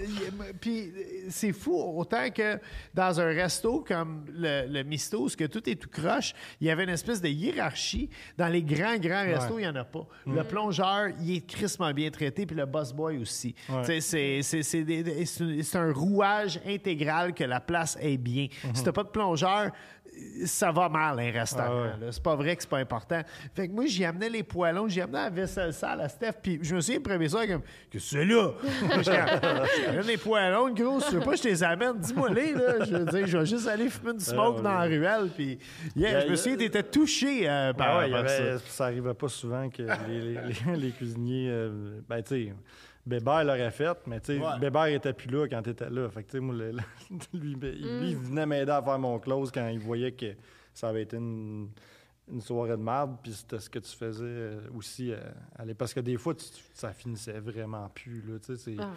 puis euh, c'est fou autant que dans un resto comme le, le Misto, où ce que tout est tout croche, il y avait une espèce de hiérarchie. Dans les grands, grands restos, il n'y en a pas. Le plongeur, il est crissement bien traité, puis le boss boy aussi. Ouais. Tu sais, C'est c'est- c'est des- des- c'est un- rouage intégral que la place est bien. Si t'as pas de plongeur, ça va mal, un restaurant. Ah ouais. C'est pas vrai que c'est pas important. Fait que moi, j'y amenais les poêlons, j'y amenais la vaisselle sale à Steph, puis je me le premier soir, comme, que c'est là? J'amène les poêlons, gros, je sais pas, je te les amène, dis-moi les, là. Je veux dire, je vais juste aller fumer une smoke ouais. dans la ruelle, puis yeah, a- je me souviens, t'étais touché euh, par, Ah ouais, par avait- ça. ça. arrivait pas souvent que les, les- les- les cuisiniers. euh, ben, tu sais, Bébert l'aurait fait, mais tu sais, Ouais. Bébert était plus là quand tu étais là. Fait que, tu sais, [LAUGHS] lui, ben, il- lui, il venait m'aider à faire mon close quand il voyait que ça avait été une, une soirée de merde, puis c'était ce que tu faisais euh, aussi. euh, à l'époque. parce que des fois, tu- ça finissait vraiment plus. Là, tu sais, Ah,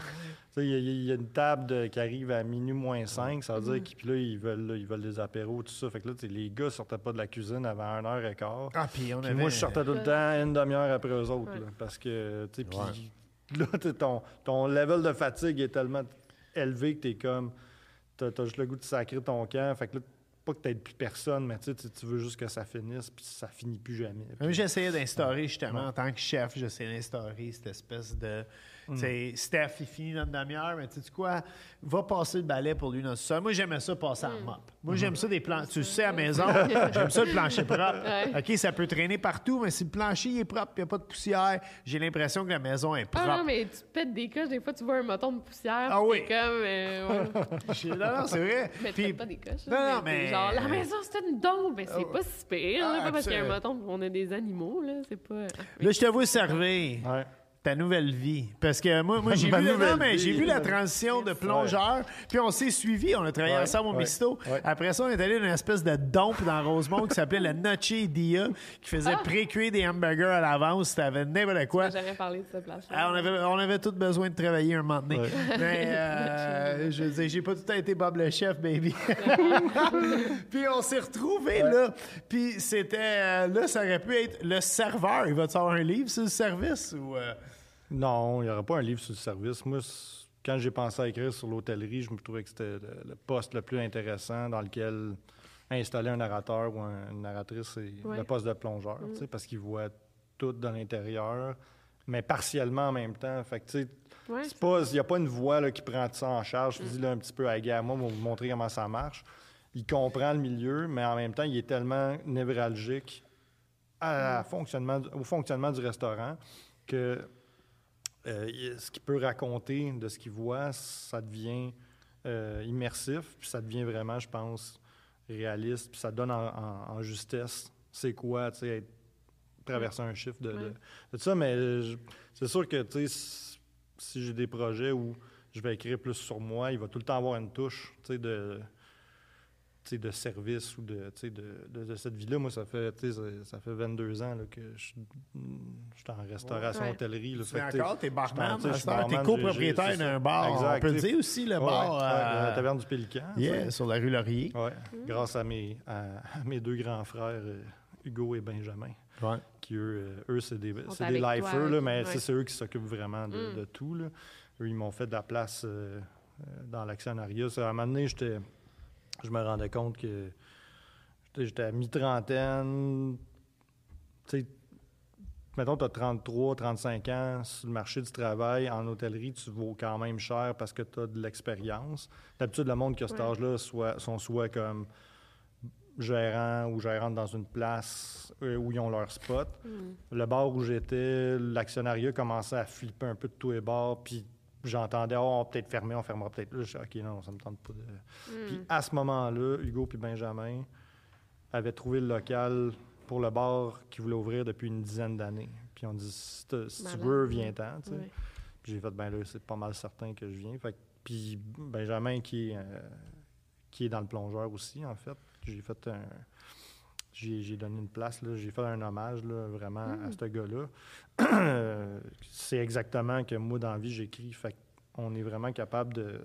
Il y, a- il y a une table de- qui arrive à minuit moins 5, ça veut dire qu'ils puis là, ils veulent, là, ils veulent des apéros, tout ça. Fait que là, les gars sortaient pas de la cuisine avant 1h15. Ah, puis on avait... moi, je sortais tout le temps une demi-heure après eux autres. Ouais. là, parce que, tu sais, puis là, ton, ton level de fatigue est tellement élevé que tu es comme. Tu as, juste le goût de sacrer ton camp. Fait que là, pas que tu plus personne, mais tu tu- veux juste que ça finisse, puis ça finit plus jamais. Puis- j'essayais d'instaurer, justement, en tant que chef, j'essayais d'instaurer cette espèce de. Tu sais, Steph, il finit notre demi-heure, mais tu sais quoi? Va passer le balai pour lui dans le sol. Moi, j'aimais ça passer en mop. Moi, j'aime ça des plans. Tu le sais, à la maison, [LAUGHS] j'aime ça le plancher propre. Ouais. OK, ça peut traîner partout, mais si le plancher il est propre, il n'y a pas de poussière, j'ai l'impression que la maison est propre. Ah non, mais tu te pètes des coches, des fois tu vois un moton de poussière. Ah oui. comme. euh, ouais. [LAUGHS] Non, non, c'est vrai. Mais tu Puis- pètes pas des coches. Non, non, mais Genre, la maison c'était une dombe, mais c'est pas si pire. là, Ah, pas parce qu'il y a un moton, on a des animaux, là. C'est pas. Là, je te vois servir. Ouais. Ta nouvelle vie. Parce que moi, moi [LAUGHS] j'ai Ma vu, non, mais j'ai vu la transition de plongeur, puis on s'est suivi, on a travaillé Ouais, ensemble au ouais, Misto. ouais. Après ça, on est allé dans une espèce de dompe dans Rosemont qui s'appelait la Noche Dia, qui faisait pré-cuire des hamburgers à l'avance, t'avais n'importe quoi. Parlé de cette. Ah, on, avait, on avait tous besoin de travailler un moment donné. Ouais. [LAUGHS] Mais euh, je veux dire, j'ai pas tout le temps été Bob le chef, baby. [LAUGHS] puis on s'est retrouvés là. Puis c'était. euh, là, ça aurait pu être le serveur. Il va-tu avoir un livre sur le service ou. euh? Non, il n'y aurait pas un livre sur le service. Moi, quand j'ai pensé à écrire sur l'hôtellerie, je me trouvais que c'était le, poste le plus intéressant dans lequel installer un narrateur ou un- une narratrice, c'est Ouais. le poste de plongeur, sais, parce qu'il voit tout de l'intérieur, mais partiellement en même temps. Fait que, tu sais, Ouais, c'est pas, il n'y a pas une voix là, qui prend ça en charge, qui dit là, un petit peu à gars, moi, pour vous montrer comment ça marche. Il comprend le milieu, mais en même temps, il est tellement névralgique à la fonctionnement, du- au fonctionnement du restaurant que euh, ce qu'il peut raconter de ce qu'il voit, ça devient euh, immersif, puis ça devient vraiment, je pense, réaliste, puis ça donne en, en- en justesse. C'est quoi, tu sais, traverser un chiffre de, de- de tout ça, mais c'est sûr que, tu sais, si, j'ai des projets où je vais écrire plus sur moi, il va tout le temps avoir une touche, tu sais, de de service ou de, tu sais, de, de- de cette vie-là. Moi, ça fait, tu sais, ça, ça fait 22 ans là, que je je suis en restauration, Ouais. hôtellerie. là. Tu Fait encore, t'es barman, barman, t'es copropriétaire d'un bar. On Exact, peut le dire aussi, le Ouais, bar. ouais, euh, la taverne du Pélican. yeah, sur la rue Laurier. Ouais, grâce à mes, à, à mes deux grands frères, euh, Hugo et Benjamin, Ouais. qui eux, euh, eux c'est des, des toi, lifers, là, mais ouais. c'est eux qui s'occupent vraiment de, Mm. de tout. Là. Eux, ils m'ont fait de la place euh, dans l'actionnariat. À un moment donné, j'étais- je me rendais compte que j'étais- à mi-trentaine. Tu sais, mettons, tu as 33, 35 ans sur le marché du travail. En hôtellerie, tu vaux quand même cher parce que tu as de l'expérience. D'habitude, le monde qui a cet Ouais. âge-là soit, sont soit comme gérants ou gérantes dans une place euh, où ils ont leur spot. Mm. Le bar où j'étais, l'actionnariat commençait à flipper un peu de tous les bars, puis j'entendais, oh, on va peut-être fermer, on fermera peut-être là. Je dis, OK, non, ça me tente pas de. Mm. Puis à ce moment-là, Hugo puis Benjamin avaient trouvé le local pour le bar qu'ils voulaient ouvrir depuis une dizaine d'années. Puis on dit, si, tu veux, viens-t'en. Puis j'ai fait, ben là, c'est pas mal certain que je viens. Fait que- puis Benjamin, qui est, euh, qui est dans le plongeur aussi, en fait, j'ai fait un. J'ai donné une place, j'ai fait un hommage là, vraiment à ce gars-là. [CLEARS THROAT] c'est exactement que moi, dans la vie, j'écris. Fait on est vraiment capable de.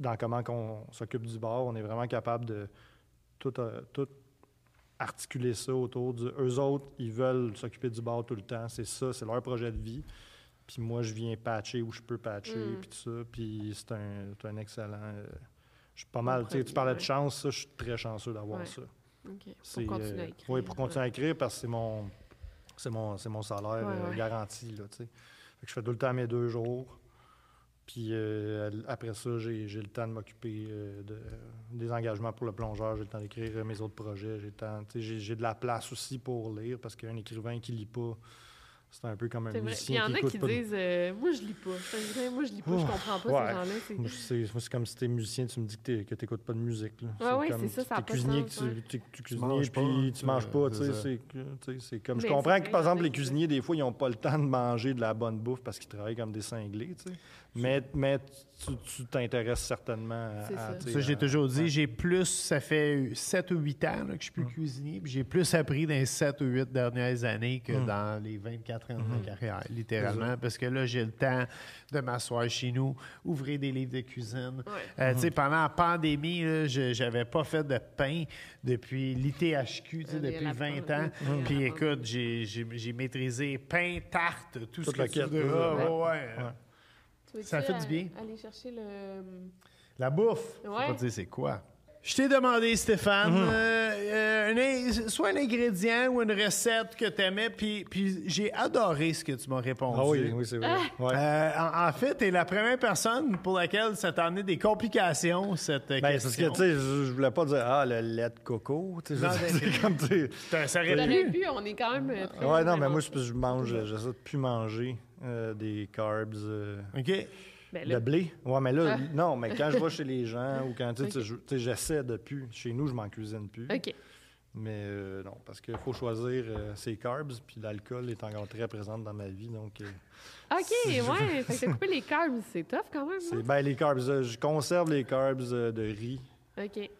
Dans comment on s'occupe du bar, on est vraiment capable de tout, euh, tout articuler ça autour du. Eux autres, ils veulent s'occuper du bar tout le temps. C'est ça, c'est leur projet de vie. Puis moi, je viens patcher où je peux patcher, Mm. puis tout ça. Puis c'est un, excellent. euh, je suis pas mal. Tu sais, produit, tu parlais de chance, ça, je suis très chanceux d'avoir Ouais. ça. C'est, Pour continuer euh, à écrire. Oui, pour continuer à écrire parce que c'est mon, c'est mon, c'est mon salaire Ouais, euh, ouais. garanti. Là. Fait que je fais tout le temps mes deux jours. Puis euh, après ça, j'ai, j'ai le temps de m'occuper euh, de, des engagements pour le plongeur. J'ai le temps d'écrire euh, mes autres projets. J'ai, le temps, j'ai de la place aussi pour lire parce qu'un écrivain qui lit pas, c'est un peu comme un vrai. Il y musicien en a qui pas. disent euh, Moi, je lis pas. Moi, je lis pas. Je comprends pas ouais. ces gens-là. c'est- comme si t'es musicien, tu me dis que que t'écoutes pas de musique. Là. Ouais, comme c'est ça, a pas cuisinier, sens, que ouais. tu, tu, tu Tu cuisinier, manges pas, puis tu manges pas. euh, tu c'est tu c'est comme, je comprends que, par exemple, les cuisiniers, des fois, ils n'ont pas le temps de manger de la bonne bouffe parce qu'ils travaillent comme des cinglés. tu sais. Mais, mais tu, tu t'intéresses certainement à. Ça. tu Ça, j'ai toujours dit, j'ai plus, ça fait 7 ou 8 ans que je suis plus cuisinier, puis j'ai plus appris dans les 7 ou 8 dernières années que dans les 24 ans de ma carrière, littéralement, parce que là, j'ai le temps de m'asseoir chez nous, ouvrir des livres de cuisine. Euh, tu sais, pendant la pandémie, là, je j'avais pas fait de pain depuis l'ITHQ, tu sais, Euh, depuis la 20 pan- ans. oui, Puis écoute, j'ai j'ai- j'ai maîtrisé pain, tarte, tout ce que tu quête, voudras. ouais. Ouais, ouais. Ouais. Tu veux-tu Ça fait du bien. Aller chercher le. La bouffe. Faut Ouais. pas dire c'est quoi. Je t'ai demandé, Stéphane, Mhm. euh, euh, un soit un ingrédient ou une recette que tu aimais, puis, puis j'ai adoré ce que tu m'as répondu. Ah oui, oui, c'est vrai. Ouais. Euh, en, en fait, tu es la première personne pour laquelle ça t'a amené des complications, cette Ben, c'est parce que, tu sais, je, voulais pas dire, ah, le lait de coco. tu sais, c'est comme, tu sais. Ça- aurait pu. pu, on est quand même. très Ouais, non, mais moi, je, je mange, j'essaie de plus manger euh, des carbs. euh, OK. Ben Le blé? Ouais, mais là, Ah. non, mais quand je vais chez les gens [LAUGHS] ou quand tu sais, je- j'essaie de plus. Chez nous, je m'en cuisine plus. OK. Mais euh, non, parce qu'il faut choisir euh, ses carbs, puis l'alcool est encore très présent dans ma vie. Donc, euh, OK, ouais. Fait que coupé les carbs. C'est tough quand même. c'est hein? ben, les carbs. euh, je conserve les carbs euh, de riz. OK.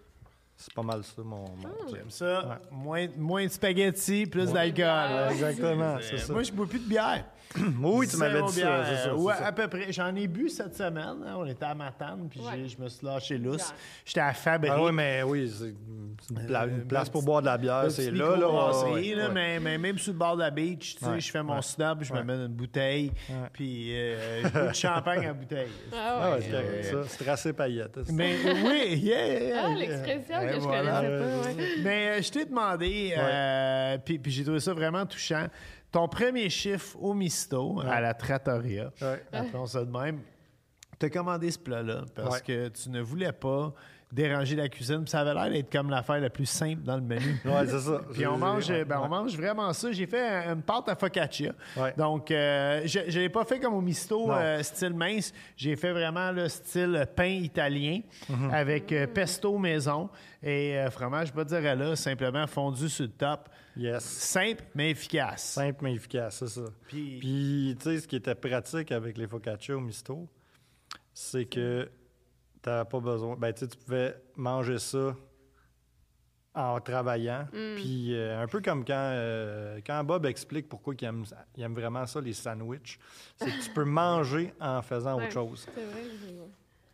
C'est pas mal ça, mon. mon Ah. J'aime ça. Ouais. Moins, moins de spaghettis, plus Ouais. d'alcool. Ah, Ouais, Exactement, c'est- c'est ça. Moi, je bois plus de bière. Oui, tu m'avais dit ça. c'est ça, Ouais, c'est ça. à peu près. J'en ai bu cette semaine. hein. On était à Matane, puis j'ai- je me suis lâché lousse. J'étais à Fabrique. Ah oui, mais oui, c'est une, pla- une Euh, place pour boire de la bière, c'est là, là. ouais, ouais, là, ouais. Mais, mais même sur le bord de la beach, tu sais, Ouais, je fais mon ouais. snob, je Ouais. me mets une bouteille, Ouais. puis euh, je bois du champagne à bouteille. [LAUGHS] Ah Ah ouais. ouais, c'est correct, Euh, ça. C'est tracé paillette. ça. Mais oui, yeah, yeah, Ah, l'expression que je connaissais pas. Ouais. Mais euh, je t'ai demandé, euh, puis, puis j'ai trouvé ça vraiment touchant, ton premier chiffre au Misto, à la Trattoria, Ouais. appelons ça de même, t'as commandé ce plat-là parce que tu ne voulais pas déranger la cuisine. puis Ça avait l'air d'être comme l'affaire la plus simple dans le menu. [LAUGHS] Ouais, c'est ça. Puis on mange, ben, on mange vraiment ça. J'ai fait un- une pâte à focaccia. Ouais. Donc, euh, je ne l'ai pas fait comme au misto, euh, style mince. J'ai fait vraiment le style pain italien Mhm. avec euh, pesto maison et fromage mozzarella, simplement fondu sur le top. Yes. Simple, mais efficace. Simple mais efficace, c'est ça. Puis- Puis, tu sais, ce qui était pratique avec les focaccia au misto, c'est que tu n'avais pas besoin. Ben, tu pouvais manger ça en travaillant. Mm. Puis euh, un peu comme quand, euh, quand Bob explique pourquoi il aime, il aime vraiment ça, les sandwichs, c'est que tu peux [LAUGHS] manger en faisant Ouais, autre chose. C'est vrai.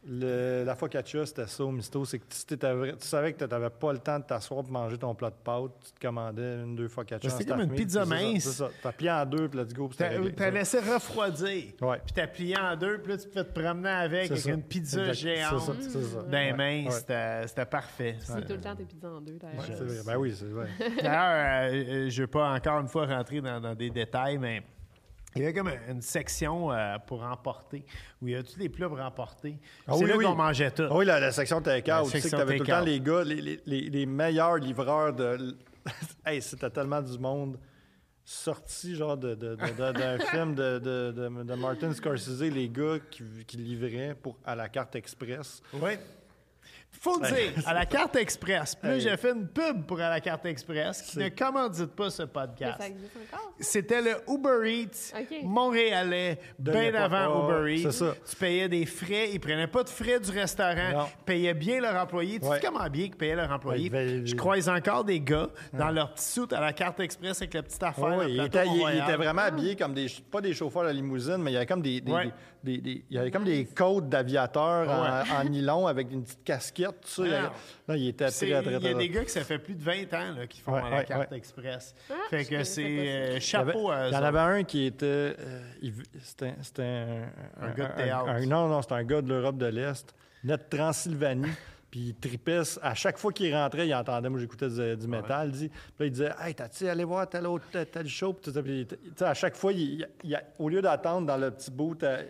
Le- la focaccia, c'était ça au misto, c'est que si tu savais que tu n'avais pas le temps de t'asseoir pour manger ton plat de pâtes, tu te commandais une, deux focaccia. C'était en comme une pizza puis c'est ça, mince. C'est ça. T'as plié en deux, puis let's go, t'as ça. laissé refroidir. Ouais. Puis t'as plié en deux, puis là, tu peux te promener avec, une pizza Exact. géante. C'est ça, c'est ça. Ouais. mains, Ouais. c'était parfait. C'est tout le temps tes pizzas en deux, d'ailleurs. Ben oui, c'est vrai. D'ailleurs, euh, euh, je ne veux pas encore une fois rentrer dans, dans des détails, mais il y avait comme une section euh, pour emporter, où il y a tous les plats pour emporter. Ah c'est oui, là oui. qu'on mangeait tout. Ah oui, la, la section take-out. Tu sais que t'avais tout le temps les gars, les, les- les- les meilleurs livreurs de. [LAUGHS] hey, c'était tellement du monde sorti, genre, de, de- de- de- d'un [LAUGHS] film de, de- de- de Martin Scorsese, les gars qui, qui livraient pour, à la carte express. Oui. Faut le dire, à la carte express. Puis là, j'ai fait une pub pour à la carte express qui ne commandite pas ce Mais podcast. ça existe encore? C'était le Uber Eats montréalais, bien avant Ouais, Uber Eats. c'est ça. Tu payais des frais, ils prenaient pas de frais du restaurant, Non. payaient bien leur employé. Tu sais comment bien qu'ils payaient leur employé? Ouais, ils- Je croise encore des gars dans leur petit soute à la carte express avec la petite affaire. Ouais, il, plateau était, il- il Mont-Royal. était vraiment habillé comme des. Pas des chauffeurs de limousine, mais il y avait comme des. des- Ouais. Des- des- il y avait comme des côtes d'aviateurs en, en nylon avec une petite casquette, tout ça. Il, y avait- Non. non, il était C'est- très, très, Il y a très. des gars que ça fait plus de 20 ans là, qui font Ouais, à la ouais, carte ouais. express. Ah, fait que c'est euh, Il y avait- chapeau à Il y en avait un qui était. euh, c'était c'était un, Un gars de théâtre. un- non, non, c'était un gars de l'Europe de l'Est, net de Transylvanie. [LAUGHS] Puis il tripait. À chaque fois qu'il rentrait, il entendait, moi j'écoutais du, du métal, dit. Puis là, il disait Hey, t'as-tu allé voir tel autre, tel, show? Puis à chaque fois, il- il- il- au lieu d'attendre dans le petit bout, euh,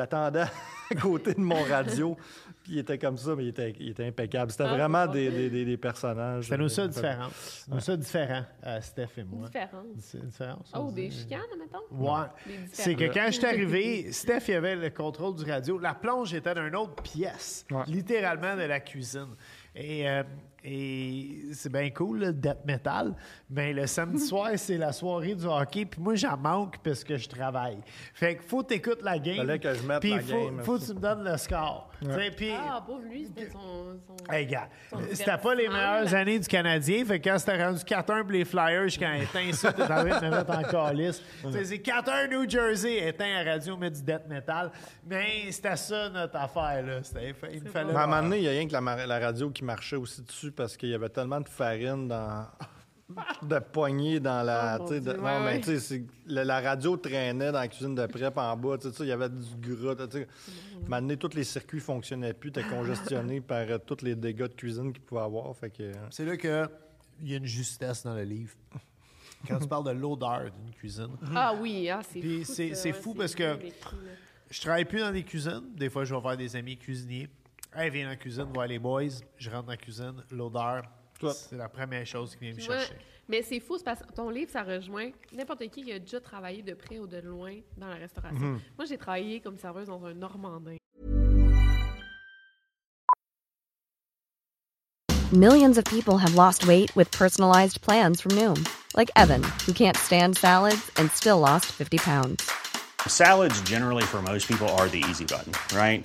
il attendait [LAUGHS] à côté de mon radio. Puis il était comme ça, mais il était, il était impeccable. C'était Ah, vraiment des, des, des- des personnages. C'était nous ça euh, différent. Nous ça différent, euh, Steph et moi. Différence. C'est une différence. Oh, on des dit. chicanes, mettons? Ouais. C'est que différents. quand je suis arrivé, [LAUGHS] Steph il avait le contrôle du radio. La plonge était dans une autre pièce, Ouais. littéralement de la cuisine. Et, euh, et c'est bien cool, le death metal. Mais le samedi [LAUGHS] soir, c'est la soirée du hockey. Puis moi, j'en manque parce que je travaille. Fait que faut t'écouter la game. Fallait que je mette puis la faut, game. faut que tu me donnes le score. Ah, pauvre lui, c'était son... son... Hey, gars, Son c'était pas les meilleures années du Canadien. Fait que quand c'était rendu 4-1 pour les Flyers, quand éteint ça, t'es en train de me mettre en calice. Tu sais, C'est 4-1 New Jersey, éteint à radio, met du death metal. Mais c'était ça notre affaire, là. Il me fallait. À un moment donné, il y a rien que la, la radio qui marchait aussi dessus parce qu'il y avait tellement de farine dans. de poignées dans la. Oh, de- non, ouais, mais ouais. tu sais, la, la radio traînait dans la cuisine de prep en bas. Tu sais, il y avait du gras. tu sais. À un moment donné, tous les circuits fonctionnaient plus. T'es congestionné [LAUGHS] par euh, tous les dégâts de cuisine qu'il pouvait avoir. Fait que. euh, C'est là qu'il y a une justesse dans le livre. Quand tu parles de l'odeur d'une cuisine. [LAUGHS] Ah oui, ah, c'est Puis fou. c'est- fou parce que-. Je travaille plus dans des cuisines. Des fois, je vais voir des amis cuisiniers. Hey, viens dans la cuisine, voir les boys. Je rentre dans la cuisine. L'odeur, c'est la première chose qui vient me chercher. mais c'est fou, c'est parce que ton livre, ça rejoint n'importe qui qui a déjà travaillé de près ou de loin dans la restauration. Mhm. Moi, j'ai travaillé comme serveuse dans un Normandin. Millions of people have lost weight with personalized plans from Noom, like Evan, who can't stand salads and still lost 50 pounds. Salads, generally, for most people, are the easy button, right?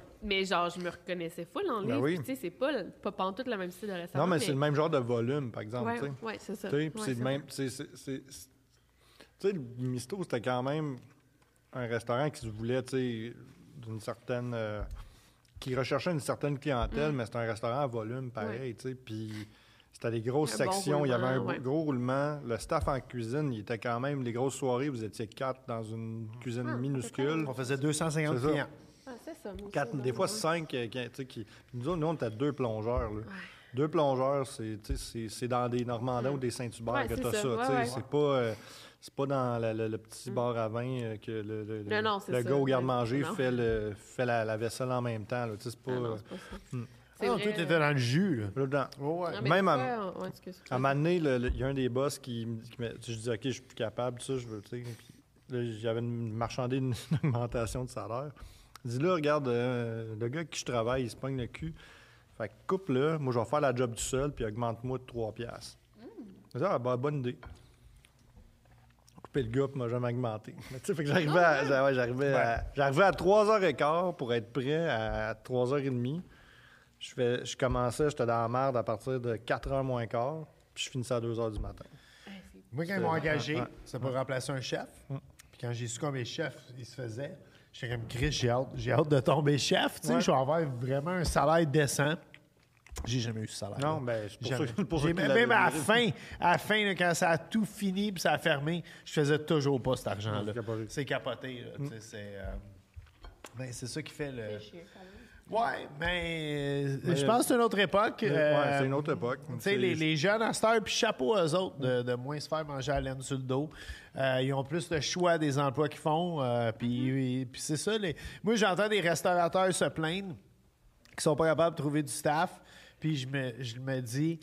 Mais genre, je me reconnaissais full en Ben livre. oui. puis Tu sais, c'est pas, pas pantoute le même style de restaurant. Non, mais c'est le même genre de volume, par exemple. Sais. ouais, c'est ça. Tu sais, puis Ouais, c'est le même. Tu sais, le Misto, c'était quand même un restaurant qui se voulait, tu sais, d'une certaine. euh, qui recherchait une certaine clientèle, mais c'est un restaurant à volume pareil, tu sais. Puis C'était des grosses Un bon sections, il y avait un ouais. gros roulement. Le staff en cuisine, il était quand même, les grosses soirées, vous étiez quatre dans une cuisine Ah, minuscule. On faisait 250 C'est ça. clients. Ah, c'est ça. Quatre- des fois cinq. euh, qui- tu sais, qui, nous, autres, nous, on était deux plongeurs. là. Deux plongeurs, c'est tu sais, c'est- c'est dans des Normandins ou des Saint-Hubert Ouais, que tu as ça. ça. C'est pas, euh, c'est pas dans le, petit bar à vin euh, que le, le, Non, non, gars au garde-manger Non. fait, le, fait la, la vaisselle en même temps. là. Tu sais, C'est pas. Ah, non, c'est pas ça. Hmm. C'est Ah, vrai. tout était dans le jus, là. là, dedans. Ouais. Non, mais Même à- ouais, un moment donné, il y a un des boss qui, me- qui Je dis, OK, je suis plus capable, ça, je veux, tu sais. Puis là, j'avais une marchandé une, une [LAUGHS] augmentation de salaire. Il dit, là, regarde, euh, le gars avec qui je travaille, il se pogne le cul. Fait que coupe-le, moi, je vais faire la job tout seul, puis augmente-moi de 3 piastres. Dis, ah, bah, bonne idée. Couper le gars, puis m'a jamais augmenté. Mais [LAUGHS] tu sais, fait que j'arrivais à, j'a- ouais, j'arrivais à, j'arrivais à 3h15 pour être prêt à 3h30. Je, fais, je commençais, j'étais dans la merde à partir de 4h moins quart, puis je finissais à 2h du matin. Moi, quand ils m'ont engagé, c'est pour remplacer un chef. Puis quand j'ai su combien chef il se faisait, j'étais comme Chris, j'ai hâte, j'ai hâte de tomber chef. Tu sais, Ouais. je vais avoir vraiment un salaire décent. J'ai jamais eu ce salaire. Non, ben, c'est pour Jamais. ça que- même à la fin, à la fin, là, quand ça a tout fini puis ça a fermé, je faisais toujours pas cet argent-là. C'est capoté. C'est capoté. là, tu Mm. c'est, euh, ben, c'est ça qui fait le. Ouais, mais, euh, Mais- je pense que c'est une autre époque. Ouais, euh, c'est une autre époque. tu sais, les, les jeunes à cette heure, puis chapeau aux autres de, de moins se faire manger à laine sur le dos. Euh, ils ont plus de choix des emplois qu'ils font. euh, puis, puis c'est ça. Les... Moi, j'entends des restaurateurs se plaindre qui sont pas capables de trouver du staff. Puis je me, je me dis,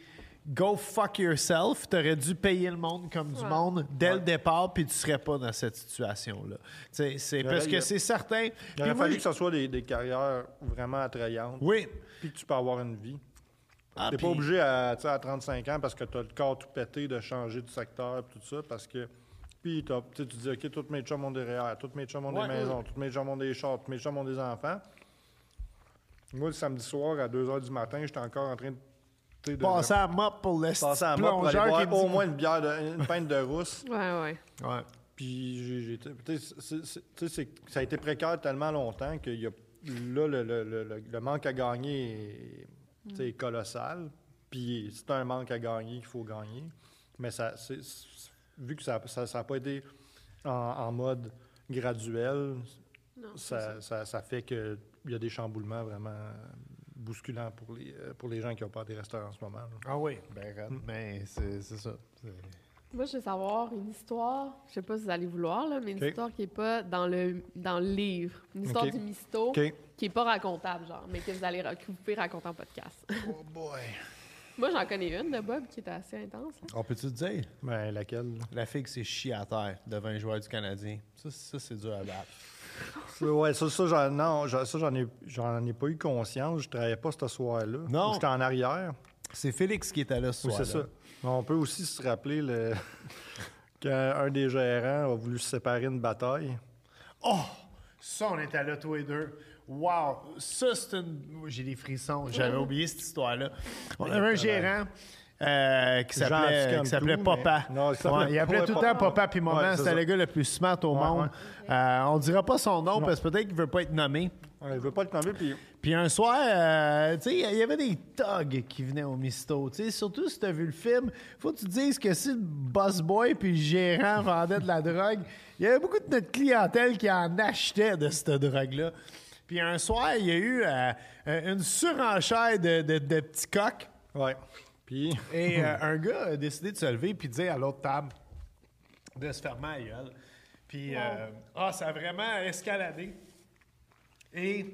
go fuck yourself. T'aurais dû payer le monde comme du monde dès le départ, puis tu serais pas dans cette situation-là. C'est parce que a- c'est certain. Il aurait fallu que ce soit des, des carrières vraiment attrayantes, Oui. puis que tu peux avoir une vie. Ah, T'es pas obligé à, tu sais, à 35 ans parce que tu as le corps tout pété de changer de secteur et tout ça parce que puis t'as- tu dis OK, tous mes chums ont des REER, tous mes chums ont Ouais. des maisons, tous mes chums ont des chars, tous mes chums ont des enfants. Moi, le samedi soir, à 2 h du matin, j'étais encore en train de passer à mop pour le passer à moi pour aller plongeur boire qui dit- au moins une bière, de, une pinte de rousse. [LAUGHS] Ouais, ouais. Ouais. Puis ça a été précaire tellement longtemps que y a, là, le, le- le- le- le manque à gagner est, est colossal. Puis c'est un manque à gagner qu'il faut gagner. Mais ça, c'est- vu que ça n'a pas été en, en mode graduel, Non, ça, ça, ça fait qu'il y a des chamboulements vraiment bousculants pour les, euh, pour les gens qui n'ont pas des restaurants en ce moment. là. Ah oui, ben, raide, mais c'est c'est ça. C'est- Moi, je veux savoir une histoire, je sais pas si vous allez vouloir, là, mais une histoire qui est pas dans le, dans le livre. Une histoire du misto qui est pas racontable, genre, mais que vous, allez, que vous pouvez raconter en podcast. [LAUGHS] Oh boy. Moi, j'en connais une de Bob qui est assez intense. là. On peut-tu te dire? Ben, laquelle? La fille qui s'est chiée à terre devant un joueur du Canadien. Ça, ça c'est dur à battre. [LAUGHS] Ça, Ouais, ça, ça, j'en, non, ça, j'en ai, j'en ai pas eu conscience. Je travaillais pas ce soir-là. Non. J'étais en arrière. C'est Félix qui était là ce Oui, c'est soir ça. On peut aussi se rappeler le... [LAUGHS] qu'un des gérants a voulu se séparer une bataille. Oh! Ça, on était là tous les deux. Wow! Ça, c'est une... J'ai des frissons. J'avais [LAUGHS] oublié cette histoire-là. On avait un gérant euh, qui s'appelait qui s'appelait Papa. mais- Non, il s'appelait- Ouais, il appelait tout le temps Papa. Puis Maman. Ouais, C'était le gars le plus smart au Ouais, monde. Euh, on dira pas son nom parce que peut-être qu'il veut pas être nommé. Il veut pas le tomber, puis Puis un soir, euh, tu sais, il y avait des thugs qui venaient au misto. Tu sais, surtout si tu as vu le film, faut que tu te dises que si le boss boy puis le gérant vendaient de la drogue, il y avait beaucoup de notre clientèle qui en achetait de cette drogue-là. Puis un soir, il y a eu euh, une surenchère de, de- de petits coqs. ouais. Puis Et [LAUGHS] euh, un gars a décidé de se lever puis de dire à l'autre table de se fermer la gueule. Puis, euh, ah, ça a vraiment escaladé. Et,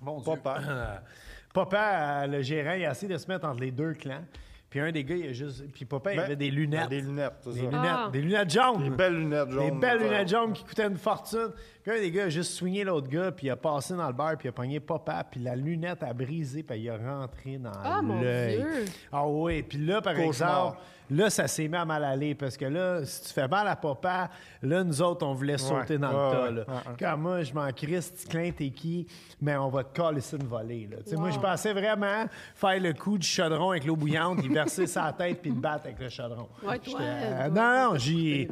mon Dieu. Papa. [LAUGHS] Papa, euh, le gérant, il a essayé de se mettre entre les deux clans. Puis un des gars, il a juste. Puis papa, il Ben, avait des lunettes. Des lunettes, c'est Des ça. lunettes, Ah. des lunettes jaunes. Des belles lunettes jaunes. Des belles ça. lunettes jaunes qui coûtaient une fortune. Un des gars a juste swingé l'autre gars, puis il a passé dans le bar, puis il a pogné papa, puis la lunette a brisé, puis il a rentré dans Ah, mon l'œil. Dieu! Ah oui, puis là, par Cauchemar. exemple, là, ça s'est mis à mal aller, parce que là, si tu fais mal à papa, là, nous autres, on voulait sauter dans ouais, le tas. ouais. Quand moi, je m'en crisse, petit clin, t'es qui? Mais on va te coller ça une volée. Là. Tu sais, Moi, Wow. je pensais vraiment faire le coup du chaudron avec l'eau bouillante, y verser sa tête, puis le battre avec le chaudron. Ouais, toi, euh, non, non, t'es-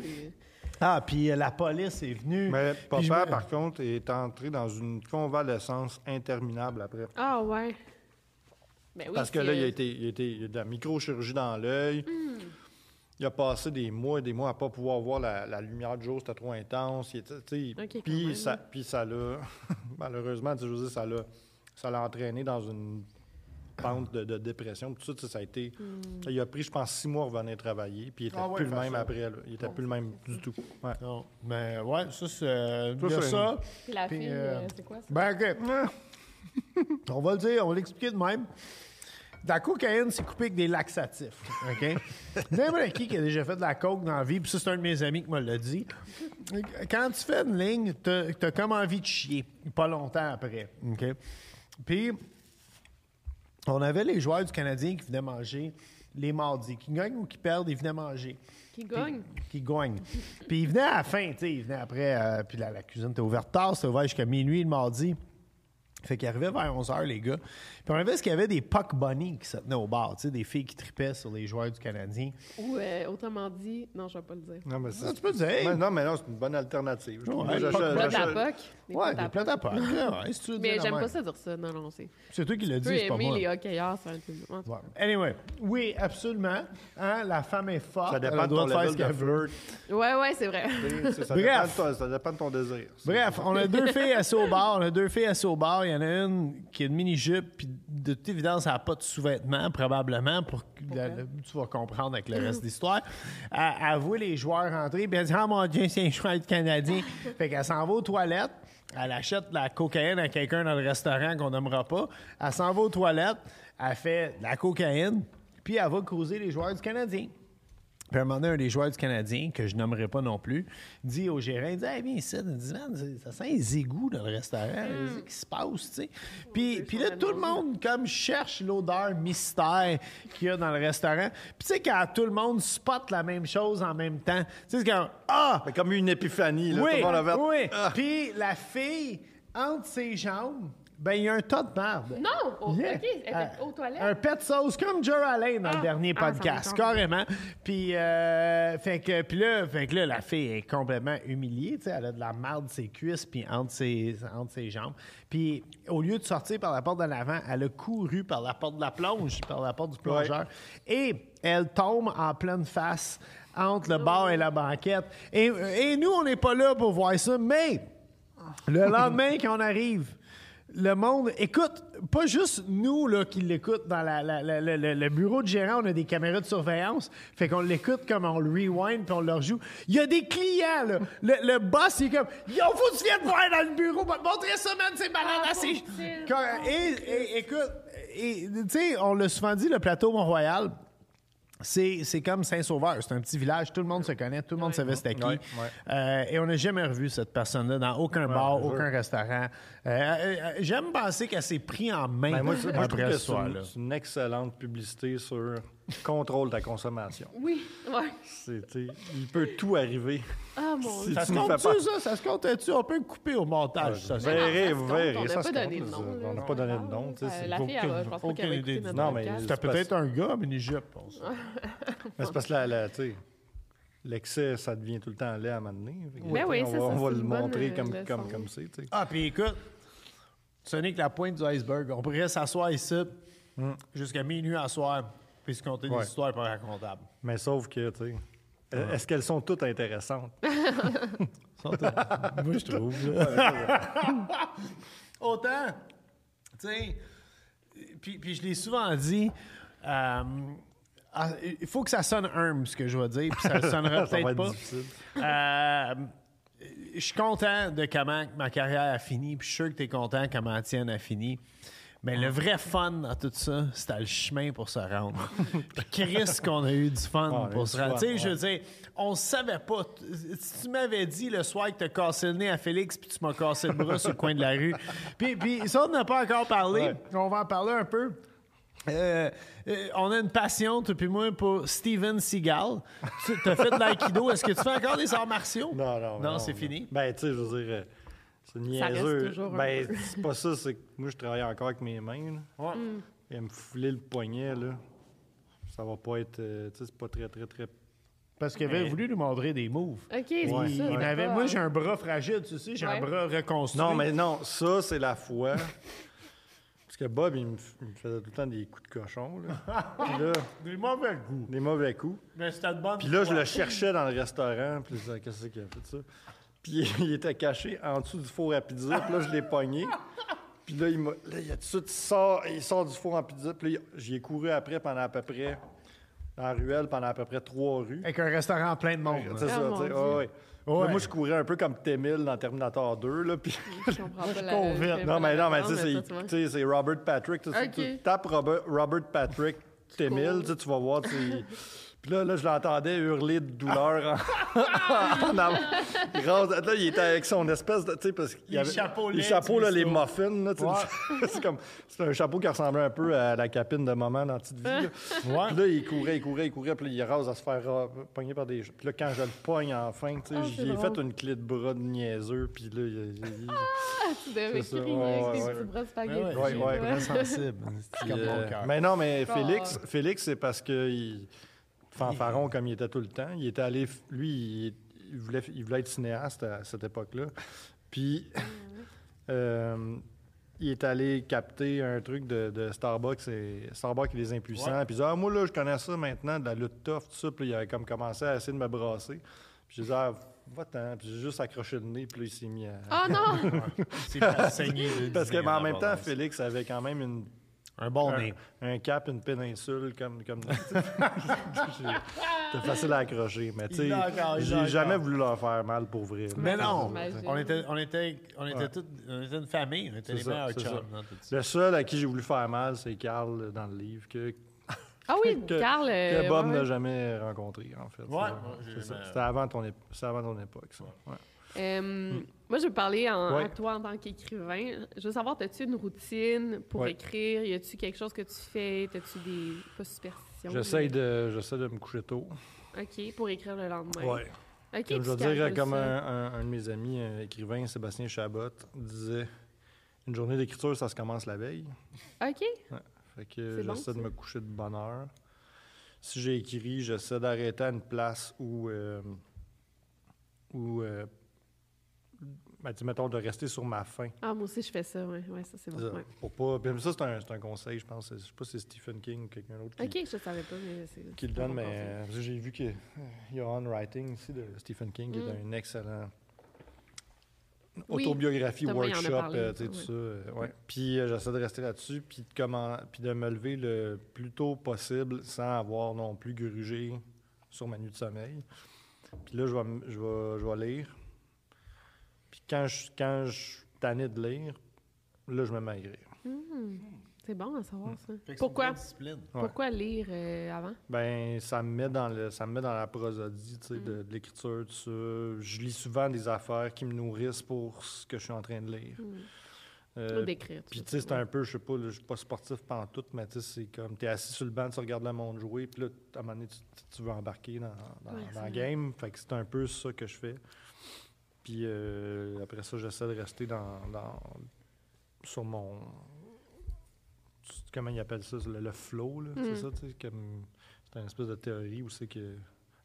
Ah, puis euh, la police est venue. Mais papa, me- par contre, est entré dans une convalescence interminable après. Ah, ouais. Ben oui, Parce que là, il a, euh, été, il, a été, il a de la microchirurgie dans l'œil. Il a passé des mois et des mois à pas pouvoir voir la, la lumière du jour, c'était trop intense. Puis, ça, là. puis ça l'a, [LAUGHS] malheureusement, tu sais, je veux dire, ça l'a, ça l'a entraîné dans une pente de, de dépression. Tout ça, ça a été, Hmm. il a pris, je pense, six mois à revenir travailler, puis il était Ah ouais, plus le même après. là. Il était plus le même du tout. Ouais. Non. Mais ouais, ça, c'est. Il y a c'est- ça. Puis la Puis, fille, euh, euh, c'est quoi ça? Ben, OK. [LAUGHS] on va le dire, on va l'expliquer de même. De La cocaïne, c'est coupé avec des laxatifs. OK? [LAUGHS] N'importe qui qui a déjà fait de la coke dans la vie, puis ça, c'est un de mes amis qui me l'a dit. Quand tu fais une ligne, t'as as comme envie de chier, pas longtemps après. OK? Puis, on avait les joueurs du Canadien qui venaient manger les mardis. Qui gagnent ou qui perdent, ils venaient manger. Qui gagne? Qui gagnent. Puis ils venaient à la fin, tu sais, ils venaient après, euh, puis la, la cuisine était ouverte tard, c'était ouvert jusqu'à minuit le mardi. Fait qu'ils arrivaient vers 11h, les gars. Puis on avait ce qu'il y avait des puck bunnies qui se tenaient au bar, tu sais, des filles qui tripaient sur les joueurs du Canadien? Ou euh, autrement dit, non, je vais pas le dire. Non, mais Ça, tu peux dire. Ouais, non, mais non, c'est une bonne alternative. Je. Ouais, J'achète- pas de Plat à. Des Ouais, plats à des plats à puck. Mais j'aime pas ça dire ça. Non, non, c'est. C'est toi qui l'as Tu dit, peux c'est pas aimer moi. les hockeyeurs, c'est un peu. Ouais. Anyway, oui, absolument. Hein, la femme est forte. Ça dépend le de ton level de flirt. Ouais, ouais, c'est vrai. Ça, Bref. dépend de toi, ça dépend de ton désir. Bref, on a deux filles assises au bar. On a deux filles assises au bar. Il y en a une qui a une mini-jupe, puis de toute évidence, elle n'a pas de sous-vêtements, probablement, pour que la- la- tu vas comprendre avec le reste de l'histoire. Elle, elle voit les joueurs rentrer, puis elle dit Ah mon Dieu, c'est un joueur du Canadien. [LAUGHS] fait qu'elle s'en va aux toilettes. Elle achète de la cocaïne à quelqu'un dans le restaurant qu'on n'aimera pas. Elle s'en va aux toilettes. Elle fait de la cocaïne, puis elle va causer les joueurs du Canadien. Puis à un moment donné, un des joueurs du Canadien, que je nommerai pas non plus, dit au gérant, il dit, hey, viens ici, il dit, Man, c'est- ça sent les égouts dans le restaurant, qu'est-ce qui se passe, tu sais? Puis, puis là, tout le monde, comme, cherche l'odeur mystère qu'il y a dans le restaurant. Puis tu sais, quand tout le monde spot la même chose en même temps, tu sais, c'est comme, ah! C'est comme une épiphanie. Là, oui, tout le monde avait- oui. Ah. Puis la fille, entre ses jambes, ben, il y a un tas de merde. Non! oh, Yeah. OK, elle était Euh, aux toilettes. Un pet sauce comme Joe Allen dans le Ah. dernier Ah, podcast, me carrément. Puis, euh, fait que, puis là, fait que là, la fille est complètement humiliée. tu sais, Elle a de la marde de ses cuisses puis entre ses, entre ses jambes. Puis, au lieu de sortir par la porte de l'avant, elle a couru par la porte de la plonge, par la porte du plongeur. Et elle tombe en pleine face entre le bar et la banquette. Et, et nous, on n'est pas là pour voir ça, mais le [LAUGHS] lendemain, quand on arrive, le monde écoute, pas juste nous là, qui l'écoutent dans la- la- la- la- la- le bureau de gérant, on a des caméras de surveillance, fait qu'on l'écoute comme on le rewind puis on le rejoue. Il y a des clients, là. Le, le boss, il est comme Yo, faut que tu viennes voir dans le bureau, va te montrer ça, man, c'est malade. Ah, assez. Et, et- écoute, et, tu sais, on l'a souvent dit, le plateau Mont-Royal, c'est, c'est comme Saint-Sauveur. C'est un petit village. Tout le monde se connaît. Tout le monde savait c'était qui. Euh, et on n'a jamais revu cette personne-là dans aucun bar, aucun restaurant. Euh, euh, euh, j'aime penser qu'elle s'est pris en main Ben, moi, je- moi, je trouve que ce c'est une, excellente publicité sur contrôle ta consommation. Oui, ouais. C'est, tu sais, il peut tout arriver. Ah, mon Si Dieu. Ça se compte-tu, pas- ça? Ça se compte-tu? On peut le couper au montage. ça, Vous ça. verrez, vous se compte, verrez. on n'a ça pas se donné compte, de nom. On n'a pas donné de nom. tu sais, c'est la fille, je pense pas qu'elle nom, mais. C'était peut-être un gars, mais une jupe. on sait. [LAUGHS] Mais c'est parce que tu sais, l'excès, ça devient tout le temps laid à un moment donné. Ben oui, on ça, va, ça, on va le montrer comme comme comme c'est. sais. Ah, puis écoute, ce n'est que la pointe du iceberg. On pourrait s'asseoir ici jusqu'à minuit à soir puis se compter des Ouais. histoires pas racontables. Mais sauf que, tu sais, est-ce qu'elles sont toutes intéressantes? [LAUGHS] [LAUGHS] Moi, je trouve. [LAUGHS] Autant, tu sais, puis, puis je l'ai souvent dit, euh, il faut que ça sonne humble, ce que je vais dire, puis ça sonnera Ça va peut-être être pas. difficile. Euh, je suis content de comment ma carrière a fini, puis je suis sûr que tu es content comment la tienne a fini. Mais le vrai fun dans tout ça, c'était le chemin pour se rendre. [LAUGHS] Puis Chris qu'on a eu du fun Ah, pour se rendre. Tu sais, je veux dire, on savait pas. Si tu m'avais dit le soir que tu as cassé le nez à Félix puis tu m'as cassé le bras sur le coin de la rue. Puis, puis ça, on n'a pas encore parlé. Ouais. On va en parler un peu. Euh, euh, on a une passion, toi puis moi, pour Steven Seagal. Tu as fait de l'aïkido. Est-ce que tu fais encore des arts martiaux? Non, non. Non, c'est fini. Ben, tu sais, je veux dire, euh, c'est Ça reste niaiseux. toujours un Ben, c'est pas ça, c'est que moi, je travaille encore avec mes mains. là. Et me fouler le poignet, là, ça va pas être. euh, tu sais, c'est pas très, très, très. Parce qu'il avait voulu nous montrer des moves. OK, c'est ça. c'est m'avait- pas- moi, j'ai un bras fragile, tu sais, j'ai un Ouais. bras reconstruit. Non, mais non, ça, c'est la fois. [LAUGHS] Parce que Bob, il me, f- il me faisait tout le temps des coups de cochon. Là. [LAUGHS] Puis là, Des mauvais goûts. des mauvais coups. Mais c'était de bonne Puis là, je foi. le cherchais dans le restaurant. Puis disais, qu'est-ce qu'il a fait ça? Puis [LAUGHS] il était caché en dessous du four à pizza. Puis là, je l'ai pogné. Puis là, il m'a. Là, il a tout de suite, il sort, il sort du four en pizza. Puis là, j'y ai couru après pendant à peu près. Dans la ruelle pendant à peu près trois rues. Avec un restaurant plein de monde. C'est là. ça, Ah, tu sais. ouais, ouais. Ouais. Là, moi, je courais un peu comme T-1000 dans Terminator 2. Là, puis... Je comprends pas [LAUGHS] la- Non, mais non, mais tu sais, c'est- Robert Patrick. Tu, Ok. tu tapes Robert, Robert Patrick [LAUGHS] T-1000, tu sais, tu vas voir. [LAUGHS] Puis là, là, je l'entendais hurler de douleur en, [LAUGHS] en avant. Il rase- Là, il était avec son espèce de. Tu sais, parce qu'il Les avait. chapeaux les chapeaux, du là, les muffins. Là, [LAUGHS] c'est comme. C'est un chapeau qui ressemblait un peu à la capine de maman dans Petite Vie. là. Ouais. Puis là, il courait, il courait, il courait, puis là, il rase à se faire euh, pogner par des. Puis là, quand je le pogne enfin, tu sais, Ah, c'est j'ai fait une clé de bras de niaiseux, puis là, il- il- Tu devais crier avec tes petits bras de Ouais, spaghetti. ouais, Ouais, ouais, très sensible. [LAUGHS] C'est comme euh, mon cœur. Mais non, mais Ah. Félix, Félix c'est parce que il, fanfaron comme il était tout le temps. Il était allé, lui, il, il voulait, il voulait être cinéaste à cette époque-là. Puis, [LAUGHS] euh, il est allé capter un truc de, de Starbucks et Starbucks et les impuissants. Puis il disait, ah, moi, là, je connais ça maintenant, de la lutte tough, tout ça. Puis il avait comme commencé à essayer de me brasser. Puis je disais, ah, va-t'en. Puis j'ai juste accroché le nez, puis là, il s'est mis à. Oh non! C'est pas saigné de Parce que, mais en même temps. Félix avait quand même une Un bon un, nez. un cap, une péninsule, comme. comme C'était [LAUGHS] facile à accrocher. Mais tu sais, j'ai jamais voulu leur faire mal pour vrai. Mais non, on était, on était, on était, Ouais. on était une famille, on était les ça, meilleurs chums. Le seul à qui j'ai voulu faire mal, c'est Carl dans le livre, que, Ah oui, [LAUGHS] que, Carl. euh, que Bob ouais, n'a jamais rencontré, en fait. Ouais, C'était avant, ton ép- c'était avant ton époque, ça. Ouais. Euh, Moi, je veux parler en, Ouais. à toi en tant qu'écrivain. Je veux savoir, as-tu une routine pour Ouais. écrire? Y a-tu quelque chose que tu fais? As-tu des. Pas superstitions? J'essaie de, j'essaie de me coucher tôt. OK, pour écrire le lendemain. Ouais. OK, Comme je veux dire, comme un, un- un de mes amis, un écrivain, Sébastien Chabot, disait Une journée d'écriture, ça se commence la veille. OK. Fait que bon, j'essaie de me coucher de bonne heure. Si j'ai écrit, j'essaie d'arrêter à une place où. euh, où euh, ben, mettons, de rester sur ma faim. Ah, moi aussi, je fais ça. Ouais, ouais ça, c'est bon. Ça, ouais. Pour pas. puis ça, c'est un, un conseil, je pense. Je sais pas si c'est Stephen King ou quelqu'un d'autre qui, OK, je savais pas, mais c'est. qui le donne, mais euh, j'ai vu qu'il y a On Writing ici de Stephen King, qui Mm. est un excellent Oui, autobiographie, workshop, parlé, euh, tu sais, ouais. tout ça. euh, ouais. Puis euh, j'essaie de rester là-dessus, puis de, comment, puis de me lever le plus tôt possible sans avoir non plus grugé sur ma nuit de sommeil. Puis là, je vais, je vais, je vais lire. Quand je, quand je suis tanné de lire, là, je me mets à écrire. Hmm, C'est bon à savoir, ça. Pourquoi? Ouais. Pourquoi lire euh, avant? Ben, ça me met dans le, ça me met dans la prosodie, tu sais, de, de l'écriture, tout ça. Je lis souvent des affaires qui me nourrissent pour ce que je suis en train de lire. Euh, Ou d'écrire. Puis, tu sais, c'est un peu, je sais pas, je suis pas sportif tout, mais tu sais, c'est comme, t'es assis sur le banc, tu regardes le monde jouer, puis là, à un moment donné, tu, tu veux embarquer dans, dans, Ouais, dans la game. Fait que c'est un peu ça que je fais. Puis euh, après ça, j'essaie de rester dans, dans- sur mon. Comment ils appellent ça? Le, le flow, là, Mm. c'est ça, tu sais, comme. C'est une espèce de théorie où c'est que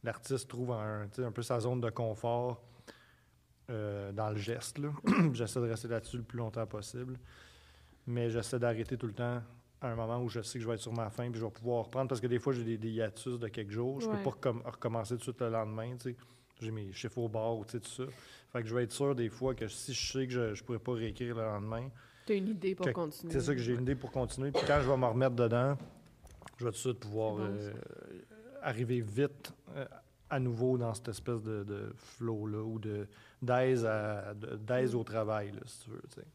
l'artiste trouve un, un peu sa zone de confort euh, dans le geste. là. [CLEARS THROAT] j'essaie de rester là-dessus le plus longtemps possible. Mais j'essaie d'arrêter tout le temps à un moment où je sais que je vais être sur ma faim puis je vais pouvoir reprendre parce que des fois j'ai des, des hiatus de quelques jours. Je Ouais. peux pas recom- recommencer tout de suite le lendemain. tu sais. J'ai mes chiffres au ou tu sais, tout ça. Fait que je vais être sûr des fois que si je sais que je, je pourrais pas réécrire le lendemain, Tu as une idée pour que- continuer. c'est ça que j'ai une idée pour continuer. Puis quand je vais me remettre dedans, je vais tout de suite pouvoir bon, euh, arriver vite euh, à nouveau dans cette espèce de, de flow-là ou de d'aise d'aise au travail, là, si tu veux. tu sais.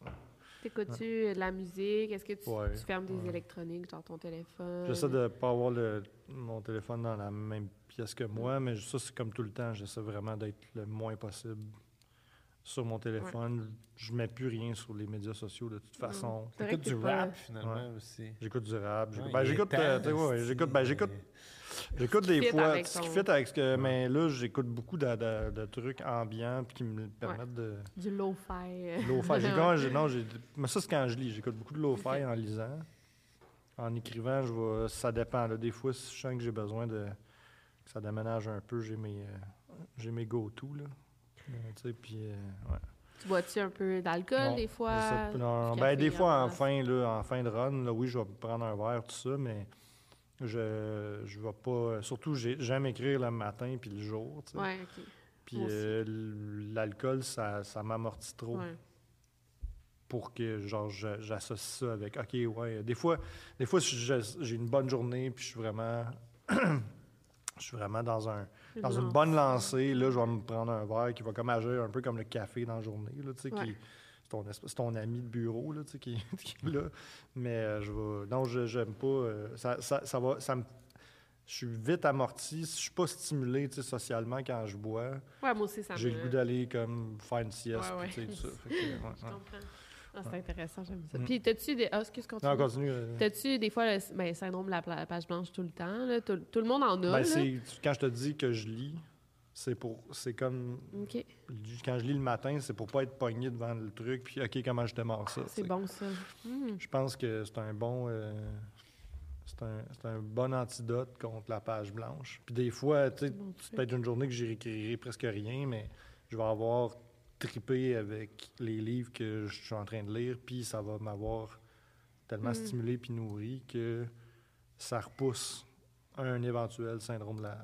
T'écoutes-tu de la musique? Est-ce que tu, Ouais, tu fermes des électroniques, genre ton téléphone? J'essaie de ne pas avoir le- mon téléphone dans la même pièce que moi, mais ça, c'est comme tout le temps. J'essaie vraiment d'être le moins possible sur mon téléphone. Je mets plus rien sur les médias sociaux de toute façon. Vrai T'écoutes que du pas- rap, finalement, aussi. J'écoute du rap. J'écoute, Ouais, ben, j'écoute, euh, ouais, esti, j'écoute, ben, j'écoute, j'écoute des fois ce qui fit avec ce que, mais là, j'écoute beaucoup de, de- de trucs ambiants qui me permettent de. Du lo-fi. Lo-fi. J'ai- [LAUGHS] quand j'ai- non, j'ai- mais ça, c'est quand je lis. J'écoute beaucoup de lo-fi en lisant. En écrivant, je vais, ça dépend. là. Des fois, si je sens que j'ai besoin de. Ça déménage un peu, j'ai mes, euh, j'ai mes go-to. Là. Euh, puis, euh, ouais. Tu bois-tu un peu d'alcool des fois? non, ben, des fois, en fin, là, en fin de run, là, oui, je vais prendre un verre, tout ça, mais je je vais pas... Surtout, j'ai- j'aime écrire le matin puis le jour, tu sais. Ouais. Puis euh, l'alcool, ça, ça m'amortit trop Ouais. pour que, genre, j'associe ça avec... OK, ouais, des fois, des fois j'ai une bonne journée puis je suis vraiment... [CLEARS THROAT] je suis vraiment dans un dans une bonne lancée, là, je vais me prendre un verre qui va comme agir un peu comme le café dans la journée, là, tu sais, Ouais. qui c'est ton, c'est ton ami de bureau, là, tu sais, qui, [LAUGHS] qui est là. Mais euh, je vais... Non, je j'aime pas... euh, ça, ça, ça va... Ça me, je suis vite amorti. Je suis pas stimulé, tu sais, socialement quand je bois, Ouais, moi aussi, ça me... j'ai le goût d'aller comme faire une sieste, Ouais, ouais. tout ça. [LAUGHS] Fait que, ouais, Je comprends. Ah, c'est intéressant, j'aime ça. Mm. Puis, t'as-tu des... Ah, excuse, continue. Non, continue. euh. T'as-tu des fois le ben, syndrome de la page blanche tout le temps? Là? Tout, tout le monde en a, Ben, c'est- quand je te dis que je lis, c'est pour c'est comme OK. quand je lis le matin, c'est pour pas être pogné devant le truc puis OK, comment je démarre ça. C'est bon, ça. Hmm. Je pense que c'est un bon euh, c'est un, c'est un bon antidote contre la page blanche. Puis des fois, tu sais, Bon c'est truc. peut-être une journée que j'écrirai presque rien, mais je vais avoir trippé avec les livres que je suis en train de lire, puis ça va m'avoir tellement Mm. stimulé puis nourri que ça repousse un éventuel syndrome de la,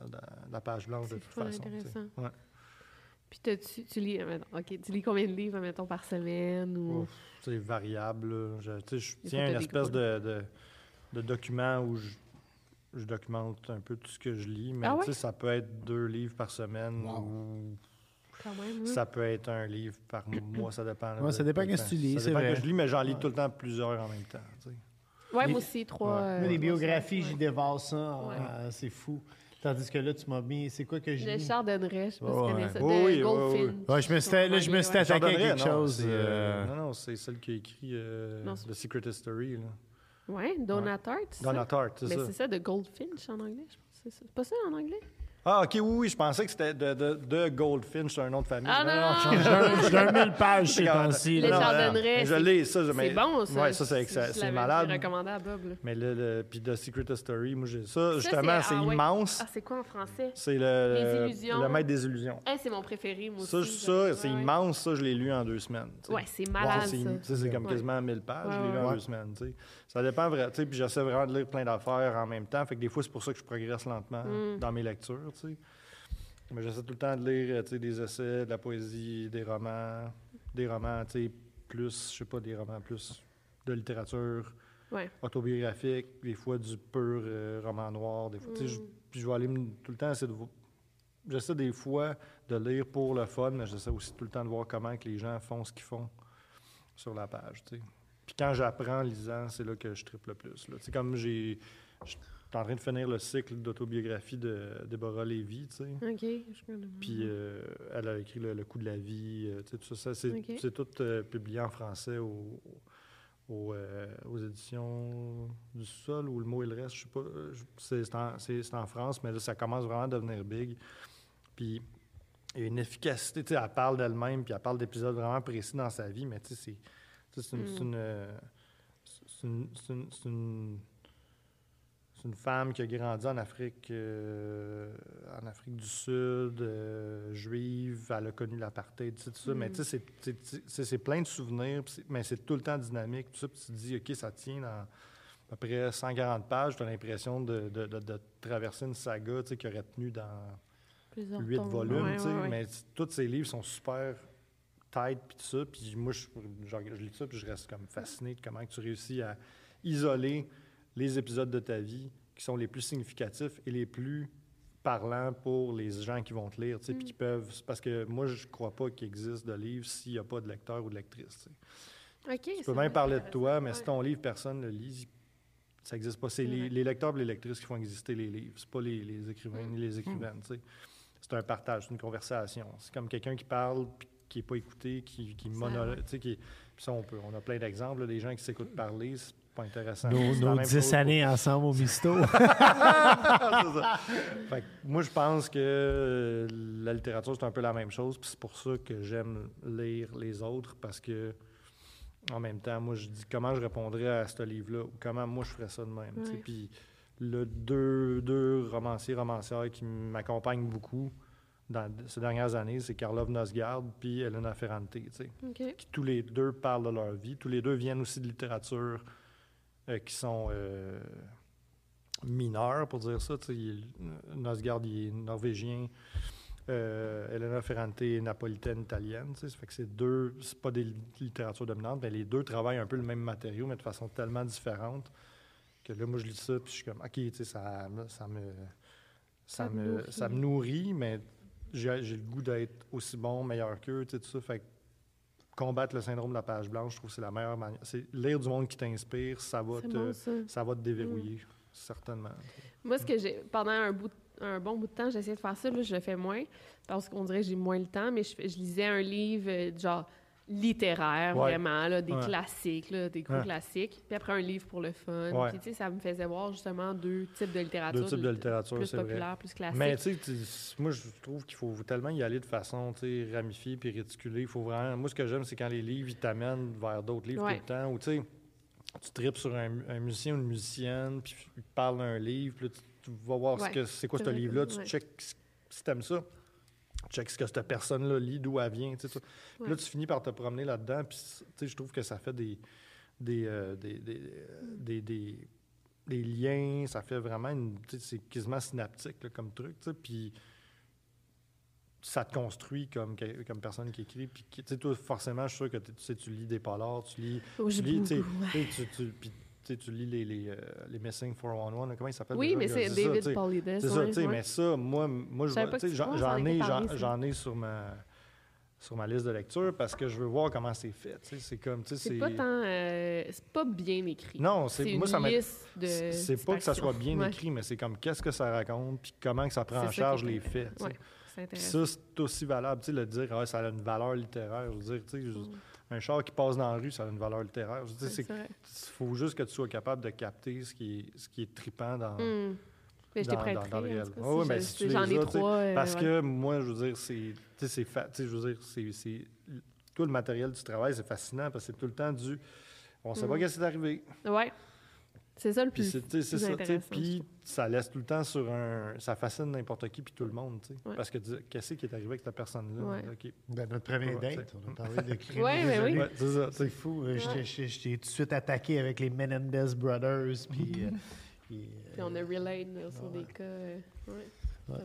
de page blanche de C'est toute façon. intéressant. Ouais. Puis. Tu lis... euh, mettons, OK, tu lis combien de livres, mettons, par semaine? Ou... C'est variable. là. Je, tu sais, je tiens une espèce de, de, de document où je, je documente un peu tout ce que je lis, mais Ah tu ouais? sais, ça peut être deux livres par semaine ou Quand même, hein? ça peut être un livre par mois, [CLEARS THROAT] ça dépend. Ouais, ça dépend qu'est-ce que tu lis, Ça c'est dépend vrai. que je lis, mais j'en lis tout le temps plusieurs en même temps. tu sais. Ouais, Les- moi aussi, trois... Ouais. euh, Moi, les biographies, j'y dévore ça. Ouais. euh, c'est fou. Tandis que là, tu m'as mis. C'est quoi que je Le? Chardonneret, je sais pas si tu Ouais. connais ça. Oui, de oui, oui, Goldfinch. oui. Ouais, je me suis- là, je me suis Ouais. attaqué à quelque non, chose. euh, non, non, c'est celle qui a écrit euh, The Secret History. Là. Ouais, Donna Tartt, c'est Donna ça? C'est Mais ça. c'est ça, de Goldfinch en anglais, je pense. C'est ça. C'est pas ça en anglais? Ah, OK, oui, oui, je pensais que c'était de, de, de Goldfinch, c'est un nom de famille. Ah, non, non, J'ai un- j'ai un mille pages ces Regarde, temps-ci. Le là. non, non, Chardonneret, Je c'est- l'ai, ça. je- mais- C'est bon, ça. Ouais, ça, c'est, c'est, c'est malade. L'ai recommandé à Bob, là. Mais le, le- puis The Secret History, moi, j'ai ça. Ça, justement, c'est ah ouais. immense. Ah, c'est quoi en français? C'est le, Les illusions. le maître des illusions. Ah, c'est mon préféré, moi Ça, aussi. ça, c'est ouais. immense. Ça, je l'ai lu en deux semaines. tu sais. Ouais, c'est malade, c'est, ça. c'est comme quasiment 1000 pages. je l'ai lu en deux semaines. tu sais. Ça dépend tu sais, Puis j'essaie vraiment de lire plein d'affaires en même temps. Fait que des fois, c'est pour ça que je progresse lentement Mm. dans mes lectures. Tu sais. Mais j'essaie tout le temps de lire sais, des essais, de la poésie, des romans, des romans, tu sais, plus, je sais pas, des romans plus de littérature Ouais. autobiographique, des fois du pur euh, roman noir, des fois. je- Mm. Puis je vais aller me- tout le temps essayer de. vo- J'essaie des fois de lire pour le fun, mais j'essaie aussi tout le temps de voir comment que les gens font ce qu'ils font sur la page. tu sais. Puis quand j'apprends en lisant, c'est là que je triple le plus. là. Comme j'ai. Suis en train de finir le cycle d'autobiographie de Deborah Lévy, tu sais. OK. je connais. Puis euh, elle a écrit le, Le coût de la vie, euh, tu sais, tout ça. ça, c'est, tout euh, publié en français au- au, euh, aux éditions du Sol ou Le mot et le reste, je sais pas. C'est, c'est en, c'est- c'est en France, mais là, ça commence vraiment à devenir big. Puis il y a une efficacité, tu sais, elle parle d'elle-même, puis elle parle d'épisodes vraiment précis dans sa vie, mais tu sais, c'est, c'est une... c'est c'est une- c'est une femme qui a grandi en Afrique, euh, en Afrique du Sud, euh, juive. Elle a connu l'apartheid, tout ça. Mais tu sais, c'est- plein de souvenirs, mais c'est tout le temps dynamique. Tout ça, puis tu te dis, OK, ça tient dans à peu près 140 pages. Tu as l'impression de, de- de- de traverser une saga qui aurait tenu dans Plusieurs huit volumes. Ouais, tu sais, ouais, ouais. Mais tous ces livres sont super tight, puis tout ça. Puis moi, je, genre, je lis ça, puis je reste comme fasciné de comment tu réussis à isoler les épisodes de ta vie qui sont les plus significatifs et les plus parlants pour les gens qui vont te lire, tu sais, Mm. puis qui peuvent... Parce que moi, je crois pas qu'il existe de livre s'il n'y a pas de lecteur ou de lectrice, tu sais. OK. Tu peux même parler de toi, mais si ton livre, personne ne le lit, ça n'existe pas. C'est les, lecteurs et les lectrices qui font exister les livres. C'est pas les, les écrivains ni Mm. les écrivaines. tu sais. C'est un partage, c'est une conversation. C'est comme quelqu'un qui parle puis qui n'est pas écouté, qui, qui monologue. tu sais, qui- puis ça, on, peut, on a plein d'exemples. des gens qui s'écoutent parler, c'est pas intéressant. Nos, nos même 10 chose pour- années ensemble au Misto. [LAUGHS] Moi, je pense que euh, la littérature, c'est un peu la même chose. Puis c'est pour ça que j'aime lire les autres, parce que en même temps, moi, je dis comment je répondrais à ce livre-là, ou comment moi, je ferais ça de même. Ouais. Puis le deux, deux romanciers, romancières qui m'accompagnent beaucoup, dans ces dernières années, c'est Karlov Nosgard puis Elena Ferrante, qui tous les deux parlent de leur vie. Tous les deux viennent aussi de littérature euh, qui sont euh, mineures, pour dire ça. Il- Nosgard, il est norvégien. Euh, Elena Ferrante est napolitaine italienne. Ça fait que c'est deux, c'est pas des littératures dominantes, mais les deux travaillent un peu le même matériau, mais de façon tellement différente que là, moi, je lis ça, puis je suis comme, OK, ça, ça me. Ça, me, nourrit. ça me nourrit, mais j'ai le goût d'être aussi bon, meilleur qu'eux, tout ça. Fait que combattre le syndrome de la page blanche, je trouve que c'est la meilleure manière. C'est lire du monde qui t'inspire, ça va te, bon, ça. ça va te déverrouiller, certainement. Moi, ce que j'ai. Pendant un, bout, un bon bout de temps, j'essayais de faire ça. Là, je le fais moins parce qu'on dirait que j'ai moins le temps, mais je, je lisais un livre, euh, genre littéraire, Ouais. vraiment, là, des Ouais. classiques, là, des gros Ouais. classiques. Puis après, un livre pour le fun. Puis, tu sais, ça me faisait voir justement deux types de littérature. Deux types de littérature, Plus vrai. populaire, plus classique. Mais tu sais, tu- moi, je trouve qu'il faut tellement y aller de façon tu sais, ramifiée puis réticulée. Il faut vraiment. Moi, ce que j'aime, c'est quand les livres ils t'amènent vers d'autres livres tout le temps. Ou tu sais, tu tripes sur un, un musicien ou une musicienne, puis il te parle d'un livre, puis là, tu, tu vas voir ce que c'est quoi ce livre-là, tu checkes si t'aimes ça. Check ce que cette personne-là lit, d'où elle vient. tu sais, Là, tu finis par te promener là-dedans, puis tu sais, je trouve que ça fait des, des, euh, des, des, euh, des- des- des liens, ça fait vraiment une. tu sais, C'est quasiment synaptique là, comme truc, tu sais, puis ça te construit comme, comme personne qui écrit. Puis, tu sais, toi, forcément, je suis sûr que tu sais, tu lis des polars, tu lis. Oh, tu lis, tu sais, beaucoup, ouais. tu sais, tu, tu- puis, tu lis les, les, euh, les Missing 411, là, comment il s'appelle Oui, mais c'est David. Paulides. C'est ça, tu sais, mais ça, moi, moi j'en ai, j'en ai sur ma, sur ma liste de lecture parce que je veux voir comment c'est fait. C'est comme, C'est pas tant. euh, c'est pas bien écrit. Non, c'est- moi, ça. C'est pas que ça soit bien. Ouais. écrit, mais c'est comme qu'est-ce que ça raconte, puis comment que ça prend en charge les faits. Ouais, ça, c'est aussi valable, tu sais, le dire, ah, ça a une valeur littéraire. Veux dire, tu sais, Mm. Un char qui passe dans la rue, ça a une valeur littéraire. Il faut juste que tu sois capable de capter ce qui est, ce qui est trippant dans. Mais je t'ai dans, le réel. Ouais, ouais, si tu les as, trois. euh, Parce ouais. que moi, je veux dire, c'est, je veux dire, c'est, tout le matériel du travail, c'est fascinant parce que c'est tout le temps du, on sait pas Mm. qu'est-ce qui est arrivé. Ouais. C'est ça le plus. c'est, ça, puis. Ça laisse tout le temps sur un, ça fascine n'importe qui puis tout le monde, tu sais, Ouais. parce que tu dis, qu'est-ce qui est arrivé avec cette personne-là? Ouais. Ok. Ben, notre premier Ouais, date, c'est- on a parlé de [LAUGHS] crime. Ouais, oui. Ouais, c'est ça. tu sais. C'est fou. euh, je t'ai- tout de suite attaqué avec les Menendez Brothers. Puis, euh, [LAUGHS] puis, euh, on a relayed là, sur des cas. euh.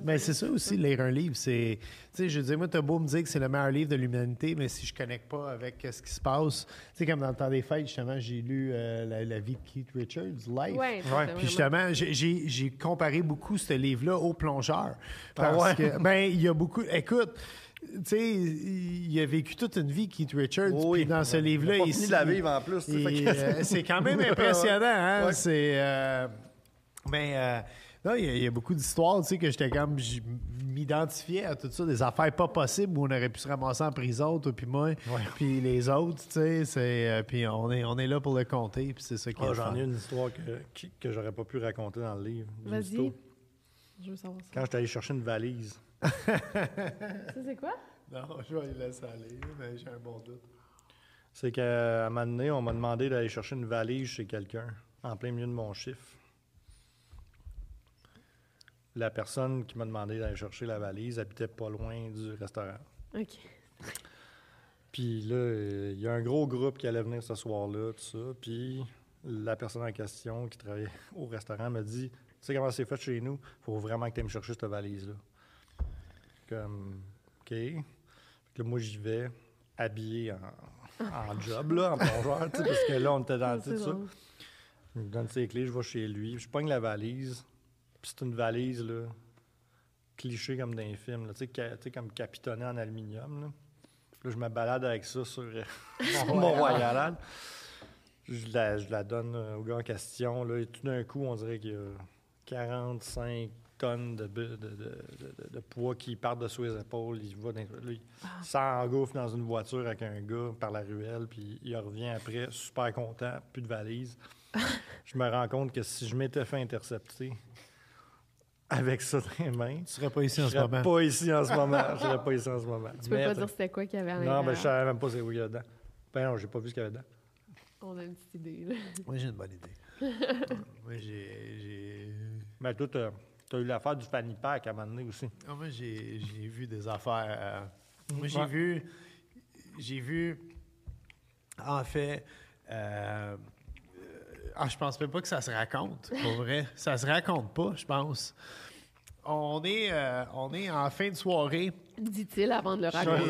Mais c'est ça aussi, lire un livre. C'est, tu sais, je veux dire, moi, t'as beau me dire que c'est le meilleur livre de l'humanité, mais si je connecte pas avec euh, ce qui se passe, tu sais, comme dans le temps des fêtes, justement, j'ai lu euh, la, la vie de Keith Richards, Life. Ouais, Puis justement, j'ai- comparé beaucoup ce livre-là au plongeur. Ah Parce ouais? que, ben, il y a beaucoup. Écoute, tu sais, il a vécu toute une vie, Keith Richards. Oh oui. Puis dans ce livre-là, Il a pas il- fini de la vivre en plus, euh, c'est quand même [LAUGHS] impressionnant, hein? Ouais. C'est. euh, mais. Non, il y, a- il y a beaucoup d'histoires, tu sais, que j'étais comme, je m'identifiais à tout ça, des affaires pas possibles où on aurait pu se ramasser en prison, toi puis moi, puis les autres, tu sais, c'est, euh, puis on est, on est là pour le compter, puis c'est ça qui est Ah, le j'en ai une histoire que, que j'aurais pas pu raconter dans le livre. Vas-y. Je veux savoir ça. Quand j'étais allé chercher une valise. Ça, c'est quoi? [LAUGHS] Non, je vais les laisser aller, mais j'ai un bon doute. C'est qu'à un moment donné, on m'a demandé d'aller chercher une valise chez quelqu'un, en plein milieu de mon chiffre. La personne qui m'a demandé d'aller chercher la valise habitait pas loin du restaurant. OK. Puis là, euh, il y a un gros groupe qui allait venir ce soir-là, tout ça. Puis la personne en question qui travaillait [LAUGHS] au restaurant m'a dit Tu sais comment c'est fait chez nous? Faut vraiment que tu me chercher cette valise-là. Comme, OK. Fait que moi, j'y vais, habillé en, en [LAUGHS] job, là, en plongeur, parce que là, on était dans [LAUGHS] c'est ça. Il me donne ses clés, je vais chez lui. Je pogne la valise. Puis c'est une valise, là, cliché comme dans les films, là, tu sais, ca- tu sais, comme capitonnée en aluminium, là. Là, je me balade avec ça sur euh, [LAUGHS] mon Royal. Je la, je la donne euh, au gars en question, là, et tout d'un coup, on dirait qu'il y a 45 tonnes de, bu- de, de- de- de- de poids qui partent de sous les épaules. Il va dans, là, il s'engouffre dans une voiture avec un gars par la ruelle, puis il revient après, super content, plus de valise. [LAUGHS] je me rends compte que si je m'étais fait intercepter avec ça dans les mains, Tu serais pas ici je en ce serais moment. pas ici en ce moment. Je serais pas ici en ce moment. Tu peux Mais, pas dire c'était quoi qu'il y avait à Non, mais je savais même pas c'est quoi il y a dedans. Ben non, j'ai pas vu ce qu'il y avait dedans. On a une petite idée, là. Moi, j'ai une bonne idée. [LAUGHS] Moi, j'ai. Mais toi, t'as Tu as eu l'affaire du fanny pack à un moment donné aussi. Ah, moi, j'ai vu des affaires. euh, moi, j'ai Ouais. vu. J'ai vu. En fait. euh, ah, je pense même pas que ça se raconte, pour vrai. Ça se raconte pas, je pense. On est, euh, on est en fin de soirée. Dit-il avant de le raconter.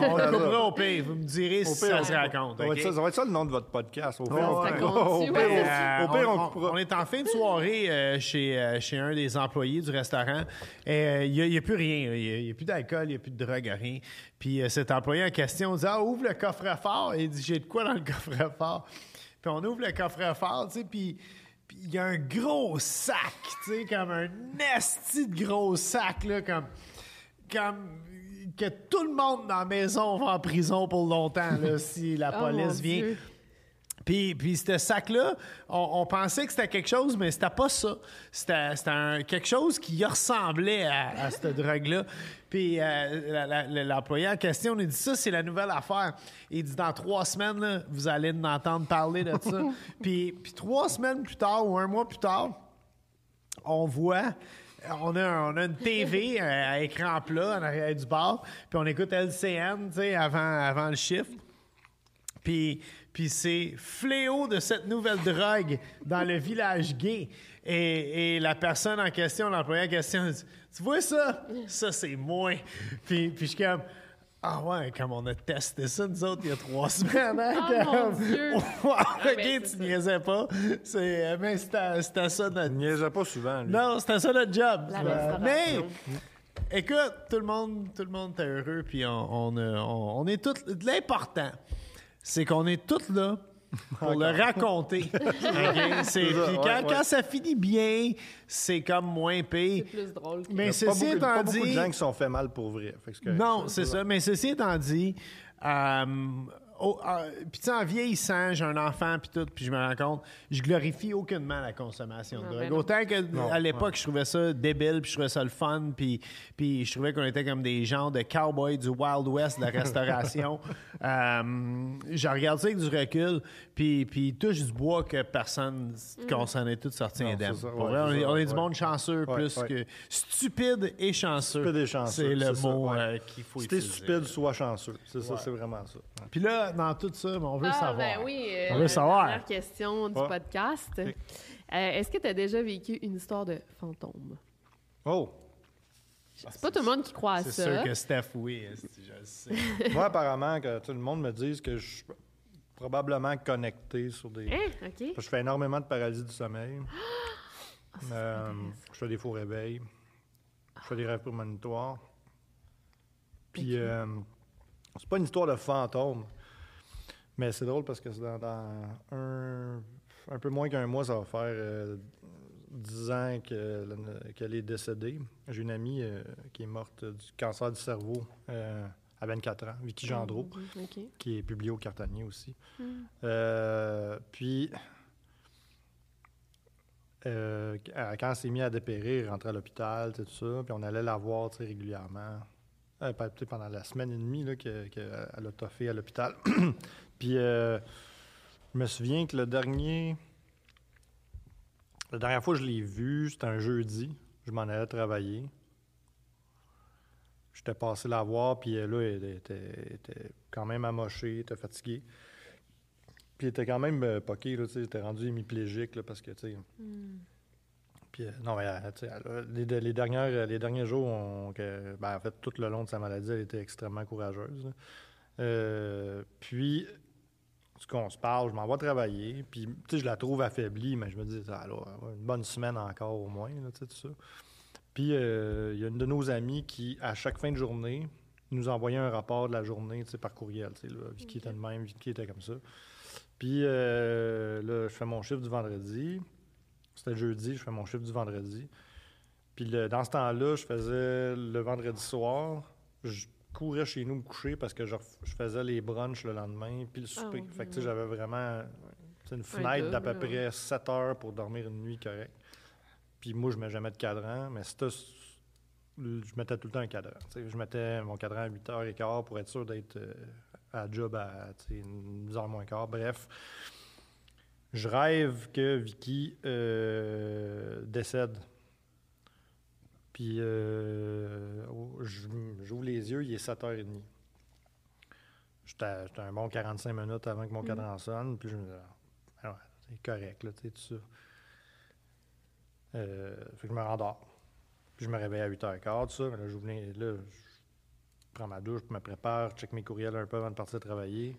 on le [LAUGHS] coupera au pire. Vous me direz si pire, ça on- se raconte. Ça va, être ça, ça va être ça le nom de votre podcast. Au pire, on, coupera. on est en fin de soirée euh, chez, euh, chez un des employés du restaurant. Et il n'y a, plus rien. Il n'y a, plus d'alcool, il n'y a plus de drogue, rien. Puis euh, cet employé en question dit Ah, ouvre le coffre-fort. Et il dit J'ai de quoi dans le coffre-fort Puis on ouvre le coffre-fort, tu sais, puis. il y a un gros sac, tu sais, comme un esti de gros sac, là, comme, comme que tout le monde dans la maison va en prison pour longtemps, là, si la Oh, police vient. Dieu. Puis, puis ce sac-là, on, on pensait que c'était quelque chose, mais c'était pas ça. C'était, c'était quelque chose qui ressemblait à, à cette [LAUGHS] drogue-là. Puis euh, l'employé en question nous dit ça, c'est la nouvelle affaire. Il dit dans trois semaines, là, vous allez en entendre parler de ça. [LAUGHS] puis, puis trois semaines plus tard ou un mois plus tard, on voit. On a, un- on a une TV [LAUGHS] euh, à écran plat en arrière du bar, puis on écoute LCN, tu sais, avant, avant le shift. Puis, puis c'est fléau de cette nouvelle drogue dans le village gay. Et, et la personne en question, l'employé en question, dit Tu vois ça? Ça, c'est moi. Puis, puis je suis comme Ah ouais, comme on a testé ça, nous autres, il y a trois [LAUGHS] semaines. Hein, Oh, mon Dieu! [LAUGHS] Ok, ben, c'est tu niaisais pas. C'est, euh, mais c'était, c'était ça notre. Il niaisait pas souvent. lui. Non, c'était ça notre job. La Euh, mais, écoute, tout le monde, tout le monde était heureux, puis on, on, on est tous. L'important, c'est qu'on est tous là pour le raconter. [LAUGHS] OK? C'est- ça, puis quand, ouais. quand ça finit bien, c'est comme moins pire. C'est plus drôle. que- Mais Il y a pas ceci beaucoup, étant pas beaucoup de dit- gens qui sont fait mal pour vrai. Fait que c'est correct. Non, c'est ça. Mais ceci étant dit, euh, oh, euh, puis tu sais, en vieillissant, j'ai un enfant, puis tout, puis je me rends compte, je glorifie aucunement la consommation de Ah, drogue. ben non. Autant que à l'époque, je trouvais ça débile, puis je trouvais ça le fun, puis, puis je trouvais qu'on était comme des gens de cowboys du Wild West de la restauration. [LAUGHS] Euh, je regarde ça avec du recul, puis, puis il touche du bois que personne, qu'on s'en est tous sortis Non, indemne. c'est ça, Pour ouais, vrai, on, c'est est, ça, on est du ouais. monde chanceux Ouais, plus ouais. que stupide et chanceux. Stupide et chanceux, C'est le c'est ça, mot ouais. euh, qu'il faut Si t'es utiliser. stupide, sois chanceux. C'est ça, c'est vraiment ça. Ouais. Puis là, dans tout ça, ben, on veut Ah, savoir. ben oui. euh, On veut savoir. Dernière question du Ouais. podcast. Euh, Est-ce que tu as déjà vécu une histoire de fantôme? Oh! C'est pas tout le monde qui croit à C'est ça. sûr que Steph, oui, je le sais? [LAUGHS] Moi, apparemment, que tout le monde me dise que je suis probablement connecté sur des. Hein? Je fais énormément de paralysie du sommeil. [GASPS] Ah, Euh, je fais des faux réveils. Je fais des rêves prémonitoires. Puis, euh, c'est pas une histoire de fantôme. Mais c'est drôle parce que c'est dans, dans un, un peu moins qu'un mois, ça va faire euh, 10 ans que- qu'elle est décédée. J'ai une amie euh, qui est morte du cancer du cerveau euh, à 24 ans, Vicky Gendreau OK. qui est publié au Cartanier aussi. Euh, puis, quand elle s'est mis à dépérir, elle rentrait à l'hôpital, tout ça, puis on allait la voir régulièrement. Pe- peut-être pendant la semaine et demie qu'elle a toffé à l'hôpital. [CLEARS THROAT] puis, euh, je me souviens que le dernier. La dernière fois que je l'ai vue, c'était un jeudi. Je m'en allais travailler. J'étais passé la voir, puis là, elle était, était quand même amochée, était fatiguée. Puis elle était quand même euh, poquée, tu elle était rendue hémiplégique, parce que, tu sais... Puis, euh, non, mais, euh, a- les, les dernières, les derniers jours, on- que- ben, en fait, tout le long de sa maladie, elle était extrêmement courageuse. Euh, puis, ce qu'on se parle, je m'en vais travailler, puis, tu sais, je la trouve affaiblie, mais je me dis, ah, là, une bonne semaine encore, au moins, là, tout ça. Puis, euh, il y a une de nos amies qui, à chaque fin de journée, nous envoyait un rapport de la journée, tu sais, par courriel, tu sais, là, Vicky était de même, Vicky était comme ça. Puis, euh, là, je fais mon chiffre du vendredi. C'était jeudi, je fais mon chiffre du vendredi. Puis, le- dans ce temps-là, je faisais le vendredi soir, je courais chez nous me coucher parce que je, faisais les brunchs le lendemain, puis le souper. oui, fait que, tu sais, j'avais vraiment c'est une Un fenêtre d'à peu près 7 heures pour dormir une nuit correcte. Puis moi, je ne mets jamais de cadran, mais c'était je mettais tout le temps un cadran. Tu sais, je mettais mon cadran à 8h15 pour être sûr d'être euh, à job à tu sais, 10h moins quart. Bref, je rêve que Vicky euh, décède. Puis euh, oh, je- j'ouvre les yeux, il est 7h30. J'étais un bon 45 minutes avant que mon cadran sonne, puis je me dis, ah, ouais, c'est correct, là, tu sais, tout ça. Euh, fait que je me rendors. Puis je me réveille à 8h15, tout ça. Mais là, les- là, je prends ma douche, je me prépare, je check mes courriels un peu avant de partir travailler.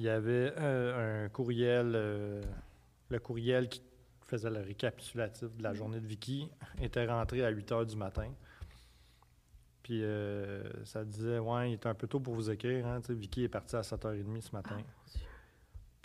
Il y avait euh, un courriel, euh, le courriel qui faisait le récapitulatif de la journée de Vicky était rentré à 8 h du matin. Puis euh, ça disait, ouais, il est un peu tôt pour vous écrire. Hein, Vicky est partie à 7h30 ce matin.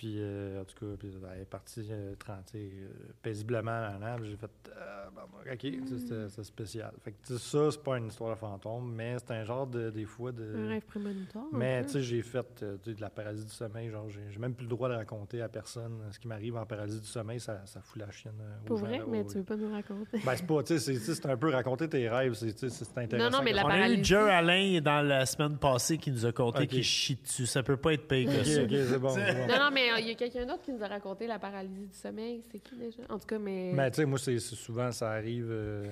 Puis, euh, en tout cas, puis, elle est partie euh, tran- tu sais, euh, paisiblement à. J'ai fait, euh, bon, bon, OK, c'était spécial. Fait que, tu sais, ça, c'est pas une histoire de fantôme, mais c'est un genre de, des fois, de. Un rêve prémonitoire. Mais tu sais, j'ai fait euh, tu sais, de la paralysie du sommeil. Genre, j'ai même plus le droit de raconter à personne ce qui m'arrive en paralysie du sommeil. Ça, ça fout la chienne. aux Pour gens, vrai, mais tu veux pas nous raconter? Ben, c'est pas, tu sais, c'est- c'est un peu raconter tes rêves. C'est tu sais, c'est intéressant. non, mais la On a eu. Joe Alain dans la semaine passée qui nous a conté Ok. qu'il chie dessus. Ça peut pas être pire que ça. ok, c'est bon. c'est bon. Non, non, mais il y a quelqu'un d'autre qui nous a raconté la paralysie du sommeil. C'est qui déjà? En tout cas, mais. Mais tu sais, moi, c'est souvent, ça arrive. euh,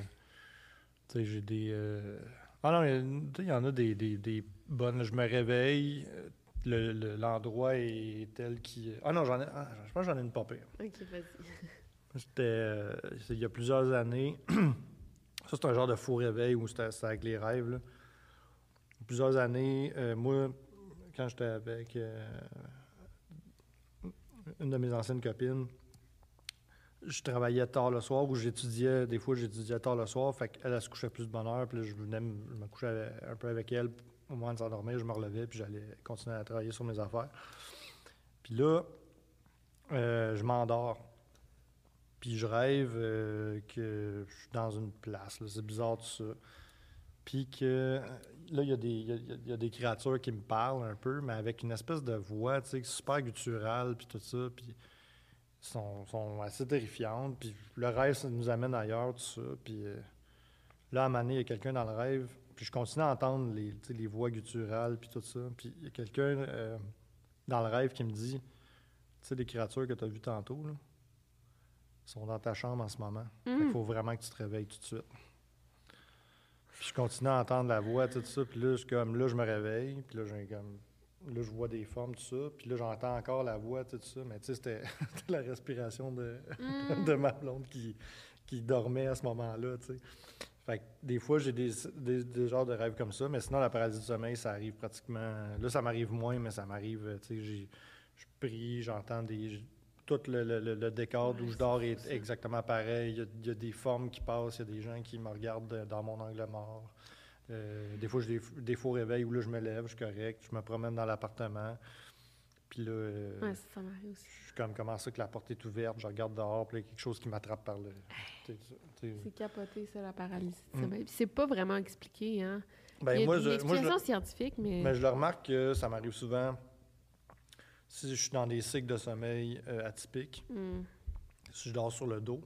tu sais, j'ai des. euh, Ah non, mais, tu sais, il y en a des, des, des bonnes. Je me réveille, euh, le- le- l'endroit est tel qui. Ah non, j'en ai. ah, je pense que j'en ai une pas pire. Ok, vas-y. [LAUGHS] C'était euh, il y a plusieurs années. [CLEARS THROAT] Ça, c'est un genre de faux réveil où c'était avec les rêves. là. Plusieurs années, moi, quand j'étais avec une de mes anciennes copines, je travaillais tard le soir ou j'étudiais, des fois j'étudiais tard le soir, fait elle se couchait plus de bonne heure, puis je venais je me couchais un peu avec elle au moment de s'endormir, je me relevais, puis j'allais continuer à travailler sur mes affaires. Puis là, euh, je m'endors. Puis je rêve euh, que je suis dans une place. C'est bizarre tout ça. Puis que là, il y, a des- il y a- y des créatures qui me parlent un peu, mais avec une espèce de voix, tu sais, super gutturale, puis tout ça. Puis sont, sont assez terrifiantes. Puis le rêve, ça nous amène ailleurs, tout ça. Puis euh, là, à un moment donné, il y a quelqu'un dans le rêve. Puis je continue à entendre les, les voix gutturales, puis tout ça. Puis il y a quelqu'un euh, dans le rêve qui me dit, tu sais, les créatures que tu as vues tantôt, là, sont dans ta chambre en ce moment. Il faut vraiment que tu te réveilles tout de suite. Puis je continue à entendre la voix, tout ça. Puis là, je, comme, là, je me réveille. Puis là, j'ai comme, là, je vois des formes, tout ça. Puis là, j'entends encore la voix, tout ça. Mais tu sais, c'était [LAUGHS] la respiration de, [LAUGHS] de ma blonde qui, qui dormait à ce moment-là, tu sais. Fait que des fois, j'ai des, des, des genres de rêves comme ça. Mais sinon, la paralysie du sommeil, ça arrive pratiquement... Là, ça m'arrive moins, mais ça m'arrive, tu sais, j'ai- je prie, j'entends des... Tout le, le- le- le décor d'où je dors est exactement pareil. Il y, a, il y a des formes qui passent, il y a des gens qui me regardent de- dans mon angle mort. Euh, des fois, j'ai des, des faux réveils où là, je me lève, je suis correct, je me promène dans l'appartement. Puis là, euh, Ouais, ça, aussi. je suis comme comment ça que la porte est ouverte, je regarde dehors, puis là, il y a quelque chose qui m'attrape par le. C'est capoté, ça, la paralysie. Puis c'est pas vraiment expliqué, hein. Mm. Ben, Il y a moi, une je, moi, je, explication scientifique, mais... mais je le remarque que ça m'arrive souvent si je suis dans des cycles de sommeil euh, atypiques, Hmm, si je dors sur le dos.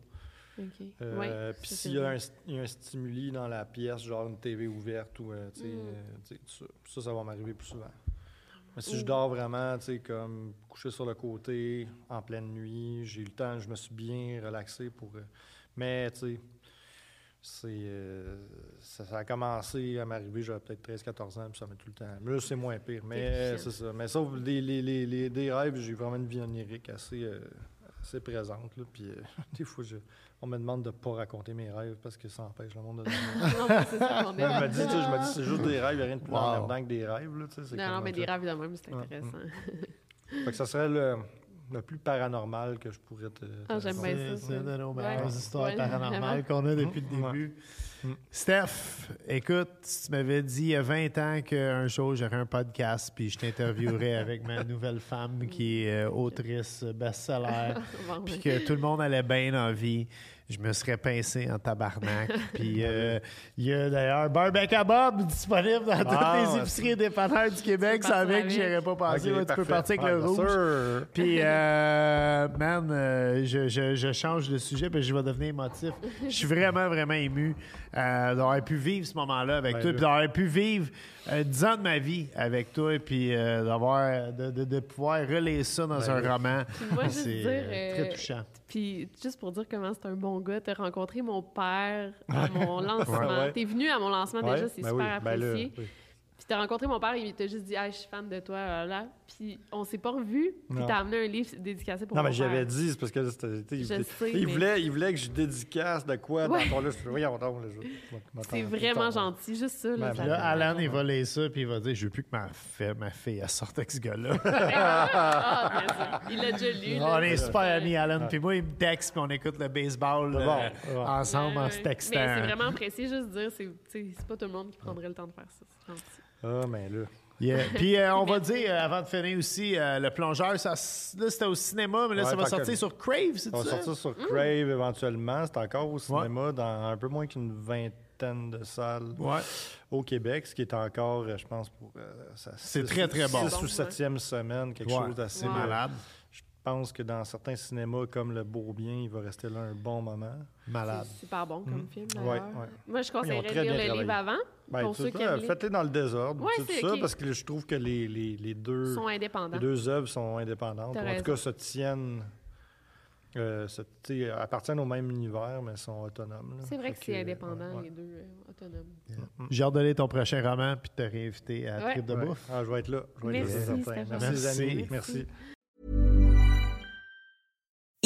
Euh, puis s'il y, a un, il y a un stimuli dans la pièce, genre une TV ouverte ou euh, Mm. euh, sais, ça, ça, va m'arriver plus souvent. Mais si je dors vraiment, tu sais, comme couché sur le côté, en pleine nuit, j'ai eu le temps, je me suis bien relaxé pour. mais tu sais, c'est, euh, ça, ça a commencé à m'arriver, j'avais peut-être 13-14 ans, puis ça met tout le temps. Mais là, c'est moins pire. Mais c'est ça. Mais sauf les, les, les, les- des rêves, j'ai vraiment une vie onirique assez, euh, assez présente. Là, puis euh, [LAUGHS] des fois, je- on me demande de ne pas raconter mes rêves parce que ça empêche le monde de dormir. [LAUGHS] non, mais c'est ça qu'on je me dis, je me dis, c'est juste des rêves, il n'y a rien de plus Wow. emmerdant que des rêves. Là, Non, non, mais des rêves de même, c'est Ouais, intéressant. [LAUGHS] Fait que ça serait le, le plus paranormal que je pourrais te. te Ah, j'aime raconter. bien C'est ça, c'est une de nos Ouais. meilleures histoires Ouais, paranormales qu'on a depuis le Ouais. début. Mm. Steph, écoute, tu m'avais dit il y a 20 ans qu'un jour j'aurais un podcast puis je t'interviewerais [LAUGHS] avec ma nouvelle femme qui est euh, autrice best-seller [LAUGHS] Bon, puis que tout le monde allait bien en vie. Je me serais pincé en tabarnak. [LAUGHS] Puis euh, il y a d'ailleurs Barbecue à Bob disponible dans toutes Ah, les épiceries et dépanneurs du Québec. Ça avec que aurais pas Ouais, tu peux partir avec Ouais, le bien rouge. sûr. Puis, [LAUGHS] euh, man, euh, je, je- je change de sujet parce que je vais devenir émotif. Je suis vraiment, vraiment ému euh, d'avoir pu vivre ce moment-là avec Ben toi, puis d'avoir pu vivre euh, 10 ans de ma vie avec toi, et puis euh, d'avoir, de, de- de pouvoir relayer ça dans Ben un roman. moi, C'est euh, très euh, touchant. Puis juste pour dire comment c'est un bon gars, t'as rencontré mon père à mon lancement. Ouais, ouais. T'es venu à mon lancement Ouais, déjà, c'est ben super oui, ben là, apprécié. oui. Puis t'as rencontré mon père, il t'a juste dit Ah, je suis fan de toi, là, là. Puis on s'est pas revus. Puis Non. t'as amené un livre dédicacé pour Non, mon mais j'avais père. dit, c'est parce que là, c'était- il, Je voulait- sais, il mais- voulait, il voulait que je dédicace de quoi Ouais. dans ton livre. Je fais, Voyons donc, là, je- je- je- C'est vraiment gentil, juste ça. Là, Ben, ça Là, Alan, vraiment il va lire ça, puis il va dire Je veux plus que ma, fille, ma fille elle sorte avec ce gars-là. [LAUGHS] Ah, bien sûr. Il l'a déjà lu. là. on est super amis, Alan. Puis moi, il me texte, puis on écoute le baseball euh, ensemble en se textant. Mais c'est vraiment apprécié, juste dire, c'est pas tout le monde qui prendrait le temps de faire ça. Ah, mais là. Yeah. [LAUGHS] Puis euh, on va dire, euh, avant de finir aussi, euh, le plongeur, ça, là, c'était au cinéma, mais là, Ouais, ça va sortir que- sur Crave, c'est va ça? sortir sur Mm. Crave éventuellement. C'est encore au cinéma dans un peu moins qu'une vingtaine de salles Ouais. au Québec, ce qui est encore, je pense, pour euh, sa C'est six- très, très bon. six ou septième semaine, quelque Ouais. chose d'assez Ouais. Malade. Je pense que dans certains cinémas comme le Beaubien, il va rester là un bon moment. Malade. C'est super bon comme film, Ouais, d'ailleurs. ouais. Moi, je conseillerais de lire le livre avant, Ben, pour tout ceux ça. Faites-les dans le désordre, Ouais, tout c'est ça, parce que je trouve que les, les, les deux, Ils sont indépendants. les deux œuvres sont indépendantes. En raison. tout cas, se tiennent, euh, se- appartiennent au même univers, mais sont autonomes. C'est vrai Fait que c'est indépendant, ouais, les deux, euh, autonomes. J'ai hâte de lire ton prochain roman, puis de te réinviter à Ouais. Trip de ouais. bouffe. Ah, je vais être là. Je vais être là, Merci, les amis. Merci. Merci.